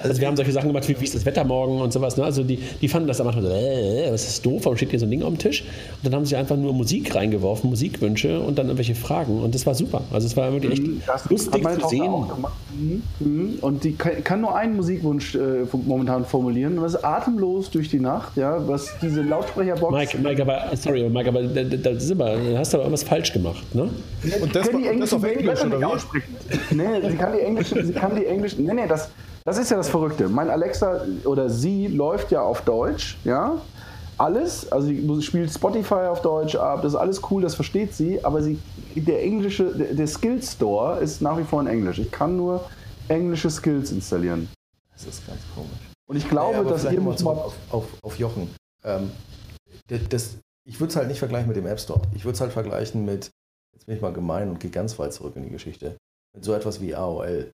Also wir haben solche Sachen gemacht, wie, wie ist das Wetter morgen und sowas. Ne? Also die, die fanden das am Anfang so, äh, was ist doof, warum steht hier so ein Ding auf dem Tisch? Und dann haben sie einfach nur Musik reingeworfen, Musikwünsche und dann irgendwelche Fragen. Und das war super. Also es war wirklich echt mhm, das lustig zu sehen. Mhm. Mhm. Und die kann, nur einen Musikwunsch äh, momentan formulieren. Und das ist atemlos durch die Nacht, ja, was diese Lautsprecherbox. Mike, Mike, aber sorry, Mike, aber da, da, sind wir, hast du aber irgendwas falsch gemacht, ne? Und das, kann die Englisch, das auf Englisch, oder wie? Nee, sie kann die Englisch, sie kann die Englisch, nee, nee, das, das ist ja das Verrückte. Mein Alexa oder sie läuft ja auf Deutsch, ja. Alles, also sie spielt Spotify auf Deutsch ab, das ist alles cool, das versteht sie, aber sie, der englische, der, der Skill Store ist nach wie vor in Englisch. Ich kann nur englische Skills installieren. Das ist ganz komisch. Und ich glaube, ja, dass ihr mal auf, auf, auf Jochen. Ähm, das, ich würde es halt nicht vergleichen mit dem App Store. Ich würde es halt vergleichen mit, jetzt bin ich mal gemein und gehe ganz weit zurück in die Geschichte, mit so etwas wie AOL.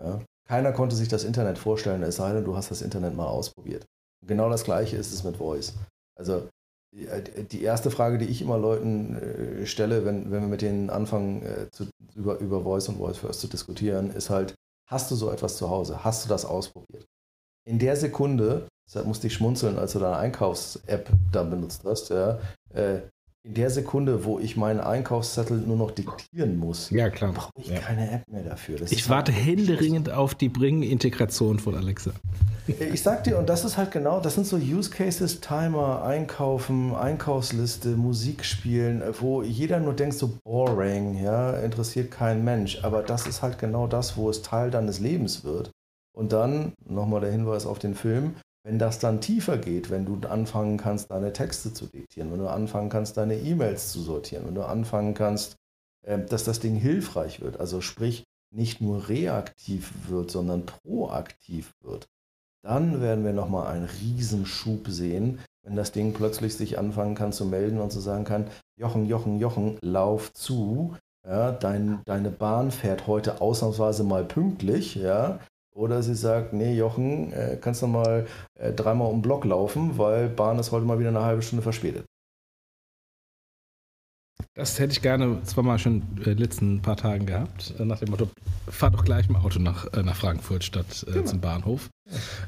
Ja? Keiner konnte sich das Internet vorstellen, es sei denn, du hast das Internet mal ausprobiert. Und genau das Gleiche ist es mit Voice. Also die erste Frage, die ich immer Leuten äh, stelle, wenn, wenn wir mit denen anfangen, äh, zu, über, über Voice und Voice First zu diskutieren, ist halt, hast du so etwas zu Hause? Hast du das ausprobiert? In der Sekunde, deshalb musste ich schmunzeln, als du deine Einkaufs-App da benutzt hast, ja, äh, in der Sekunde, wo ich meinen Einkaufszettel nur noch diktieren muss, ja, brauche ich ja. keine App mehr dafür. Das ich warte händeringend auf die Bring-Integration von Alexa. Ich sag dir, und das ist halt genau, das sind so Use Cases, Timer, Einkaufen, Einkaufsliste, Musik spielen, wo jeder nur denkt, so boring, ja, interessiert kein Mensch. Aber das ist halt genau das, wo es Teil deines Lebens wird. Und dann, nochmal der Hinweis auf den Film, wenn das dann tiefer geht, wenn du anfangen kannst, deine Texte zu diktieren, wenn du anfangen kannst, deine E-Mails zu sortieren, wenn du anfangen kannst, ähm, dass das Ding hilfreich wird, also sprich nicht nur reaktiv wird, sondern proaktiv wird, dann werden wir nochmal einen Riesenschub sehen, wenn das Ding plötzlich sich anfangen kann zu melden und zu sagen kann, Jochen, Jochen, Jochen, lauf zu, ja, dein, deine Bahn fährt heute ausnahmsweise mal pünktlich, ja, oder sie sagt, nee, Jochen, äh, kannst du mal äh, dreimal um den Block laufen, weil Bahn ist heute mal wieder eine halbe Stunde verspätet. Das hätte ich gerne zweimal schon in den letzten paar Tagen gehabt, äh, nach dem Motto, fahr doch gleich im Auto nach, äh, nach Frankfurt statt äh, genau. zum Bahnhof.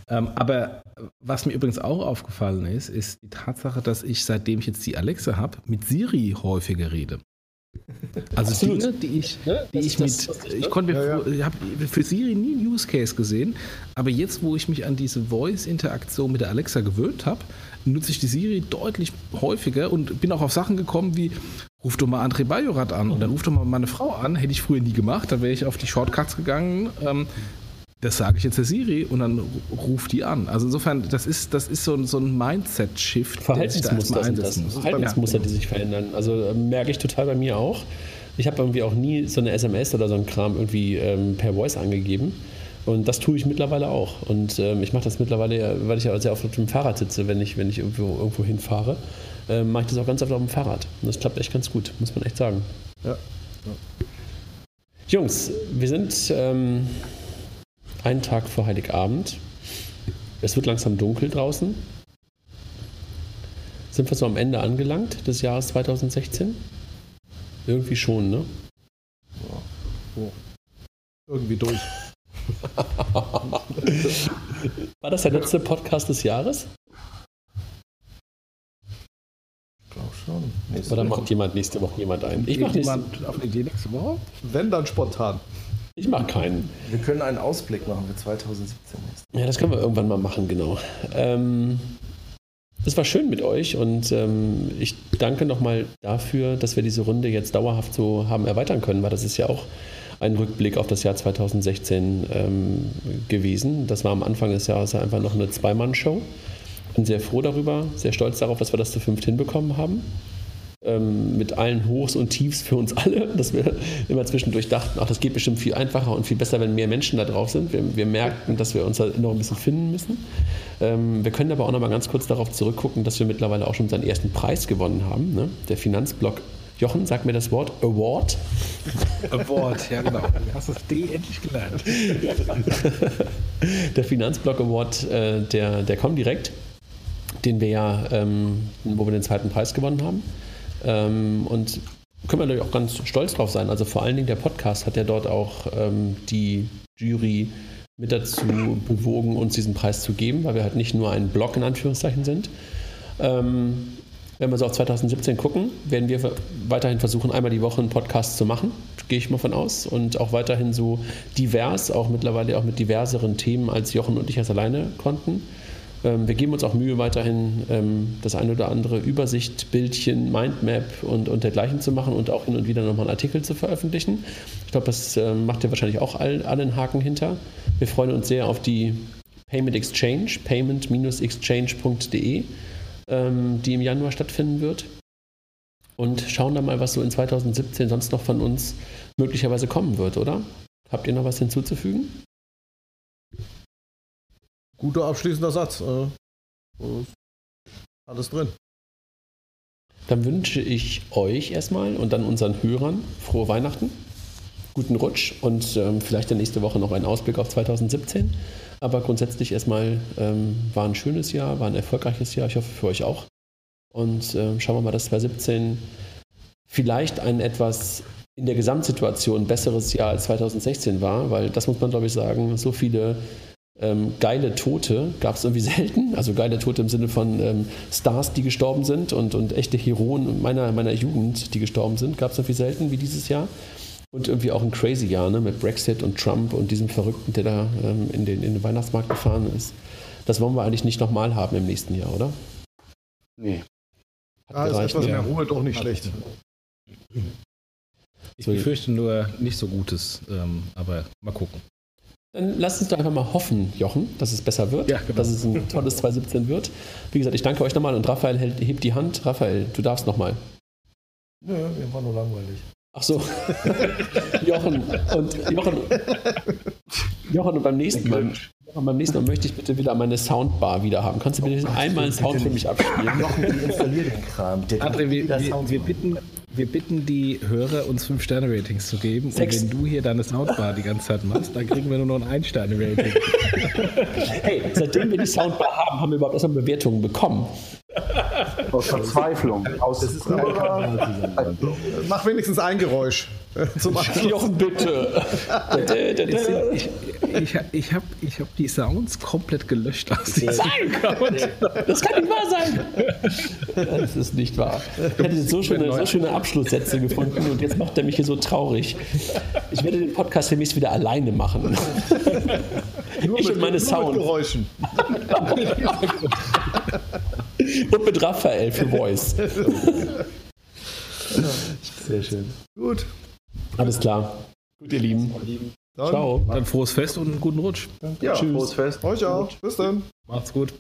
Ähm, aber was mir übrigens auch aufgefallen ist, ist die Tatsache, dass ich, seitdem ich jetzt die Alexa habe, mit Siri häufiger rede. Also Absolut. Dinge, die ich, ne? die ich mit, ich konnte mir, ja, ja. ich habe für Siri nie einen Use Case gesehen, aber jetzt, wo ich mich an diese Voice-Interaktion mit der Alexa gewöhnt habe, nutze ich die Siri deutlich häufiger und bin auch auf Sachen gekommen wie, ruf doch mal André Bajorat an oder ruf doch mal meine Frau an. Hätte ich früher nie gemacht, da wäre ich auf die Shortcuts gegangen. Ähm, das sage ich jetzt der Siri und dann ruft die an. Also insofern, das ist, das ist so, ein, so ein Mindset-Shift. Verhaltensmuster, da das. Verhaltensmuster, die sich verändern. Also äh, merke ich total bei mir auch. Ich habe irgendwie auch nie so eine SMS oder so ein Kram irgendwie ähm, per Voice angegeben. Und das tue ich mittlerweile auch. Und ähm, ich mache das mittlerweile, weil ich ja sehr oft auf dem Fahrrad sitze, wenn ich, wenn ich irgendwo, irgendwo hinfahre, äh, mache ich das auch ganz oft auf dem Fahrrad. Und das klappt echt ganz gut, muss man echt sagen. Ja. ja. Jungs, wir sind ähm, einen Tag vor Heiligabend. Es wird langsam dunkel draußen. Sind wir so am Ende angelangt des Jahres 2016? Irgendwie schon, ne? Ja. Oh. Irgendwie durch. (laughs) War das der letzte Podcast des Jahres? Ich glaube schon. Nächste Oder macht jemand nächste Woche jemand ein? Ich mache jemand auf die nächste Woche? Wenn, dann spontan. Ich mache keinen. Wir können einen Ausblick machen für 2017. Ja, das können wir irgendwann mal machen, genau. Ähm, es war schön mit euch und ähm, ich danke nochmal dafür, dass wir diese Runde jetzt dauerhaft so haben erweitern können, weil das ist ja auch ein Rückblick auf das Jahr 2016 ähm, gewesen. Das war am Anfang des Jahres einfach noch eine Zweimann-Show. Bin sehr froh darüber, sehr stolz darauf, dass wir das zu fünft hinbekommen haben. Ähm, mit allen Hochs und Tiefs für uns alle, (laughs) dass wir immer zwischendurch dachten, ach, das geht bestimmt viel einfacher und viel besser, wenn mehr Menschen da drauf sind. Wir, wir merkten, dass wir uns da noch ein bisschen finden müssen. Ähm, wir können aber auch noch mal ganz kurz darauf zurückgucken, dass wir mittlerweile auch schon seinen ersten Preis gewonnen haben. Ne? Der Finanzblock Jochen, sag mir das Wort Award. Award, ja genau. (laughs) Du hast das D endlich gelernt. der Finanzblock Award äh, der, der Comdirect, den wir ja, ähm, wo wir den zweiten Preis gewonnen haben. Ähm, und können wir natürlich auch ganz stolz drauf sein. Also vor allen Dingen der Podcast hat ja dort auch ähm, die Jury mit dazu bewogen, uns diesen Preis zu geben, weil wir halt nicht nur ein Blog in Anführungszeichen sind. Ähm, wenn wir so auf 2017 gucken, werden wir weiterhin versuchen, einmal die Woche einen Podcast zu machen, gehe ich mal von aus. Und auch weiterhin so divers, auch mittlerweile auch mit diverseren Themen, als Jochen und ich es alleine konnten. Ähm, wir geben uns auch Mühe, weiterhin ähm, das eine oder andere Übersicht, Bildchen, Mindmap und, und dergleichen zu machen und auch hin und wieder nochmal einen Artikel zu veröffentlichen. Ich glaube, das ähm, macht ihr wahrscheinlich auch allen Haken hinter. Wir freuen uns sehr auf die Payment Exchange, payment-exchange.de die im Januar stattfinden wird. Und schauen dann mal, was so in 2017 sonst noch von uns möglicherweise kommen wird, oder? Habt ihr noch was hinzuzufügen? Guter abschließender Satz. Äh, alles drin. Dann wünsche ich euch erstmal und dann unseren Hörern frohe Weihnachten, guten Rutsch und ähm, vielleicht in nächste Woche noch einen Ausblick auf 2017. Aber grundsätzlich erstmal ähm, war ein schönes Jahr, war ein erfolgreiches Jahr. Ich hoffe für euch auch. Und äh, schauen wir mal, dass 2017 vielleicht ein etwas in der Gesamtsituation besseres Jahr als 2016 war, weil das muss man, glaube ich, sagen, so viele ähm, geile Tote gab es irgendwie selten. Also geile Tote im Sinne von ähm, Stars, die gestorben sind und, und echte Heroen meiner, meiner Jugend, die gestorben sind, gab es irgendwie selten wie dieses Jahr. Und irgendwie auch ein crazy Jahr ne? mit Brexit und Trump und diesem Verrückten, der da ähm, in, den, in den Weihnachtsmarkt gefahren ist. Das wollen wir eigentlich nicht nochmal haben im nächsten Jahr, oder? Nee. Hat ah, gereicht, ist etwas mehr Ruhe doch nicht schlecht. Ich befürchte nur nicht so Gutes, ähm, aber mal gucken. Dann lass uns doch einfach mal hoffen, Jochen, dass es besser wird, ja, genau. dass es ein tolles 2017 wird. Wie gesagt, ich danke euch nochmal und Raphael hebt die Hand. Raphael, du darfst nochmal. Nö, mir war nur langweilig. Ach so. (laughs) Jochen und Jochen, Jochen und beim nächsten Mal. Jochen, beim nächsten Mal möchte ich bitte wieder meine Soundbar wieder haben. Kannst du bitte oh, einmal einen Sound für mich abspielen? Jochen, installier den Kram. Der André, wir, wir, wir, bitten, wir bitten die Hörer, uns 5-Sterne-Ratings zu geben. Sechs. Und wenn du hier deine Soundbar die ganze Zeit machst, dann kriegen wir nur noch ein 1-Sterne-Rating. (laughs) Hey, seitdem wir die Soundbar haben, haben wir überhaupt erstmal Bewertungen bekommen. Aus Verzweiflung. Aus Mach wenigstens ein Geräusch. Zum Abschluss. Jochen, bitte. Ich ich, ich habe ich hab die Sounds komplett gelöscht aus diesem Account. Das kann nicht wahr sein. Das ist nicht wahr. Ich hätte so schöne, so schöne Abschlusssätze gefunden und jetzt macht er mich hier so traurig. Ich werde den Podcast demnächst wieder alleine machen. Nur Ich mit- und meine nur Sound. Mit Geräuschen. Und mit Raphael für Voice. Sehr schön. Gut. Alles klar. Gut, ihr Lieben. Dann, Ciao. Dann frohes Fest und einen guten Rutsch. Ja, Tschüss. Fest. euch auch. Bis dann. Macht's gut.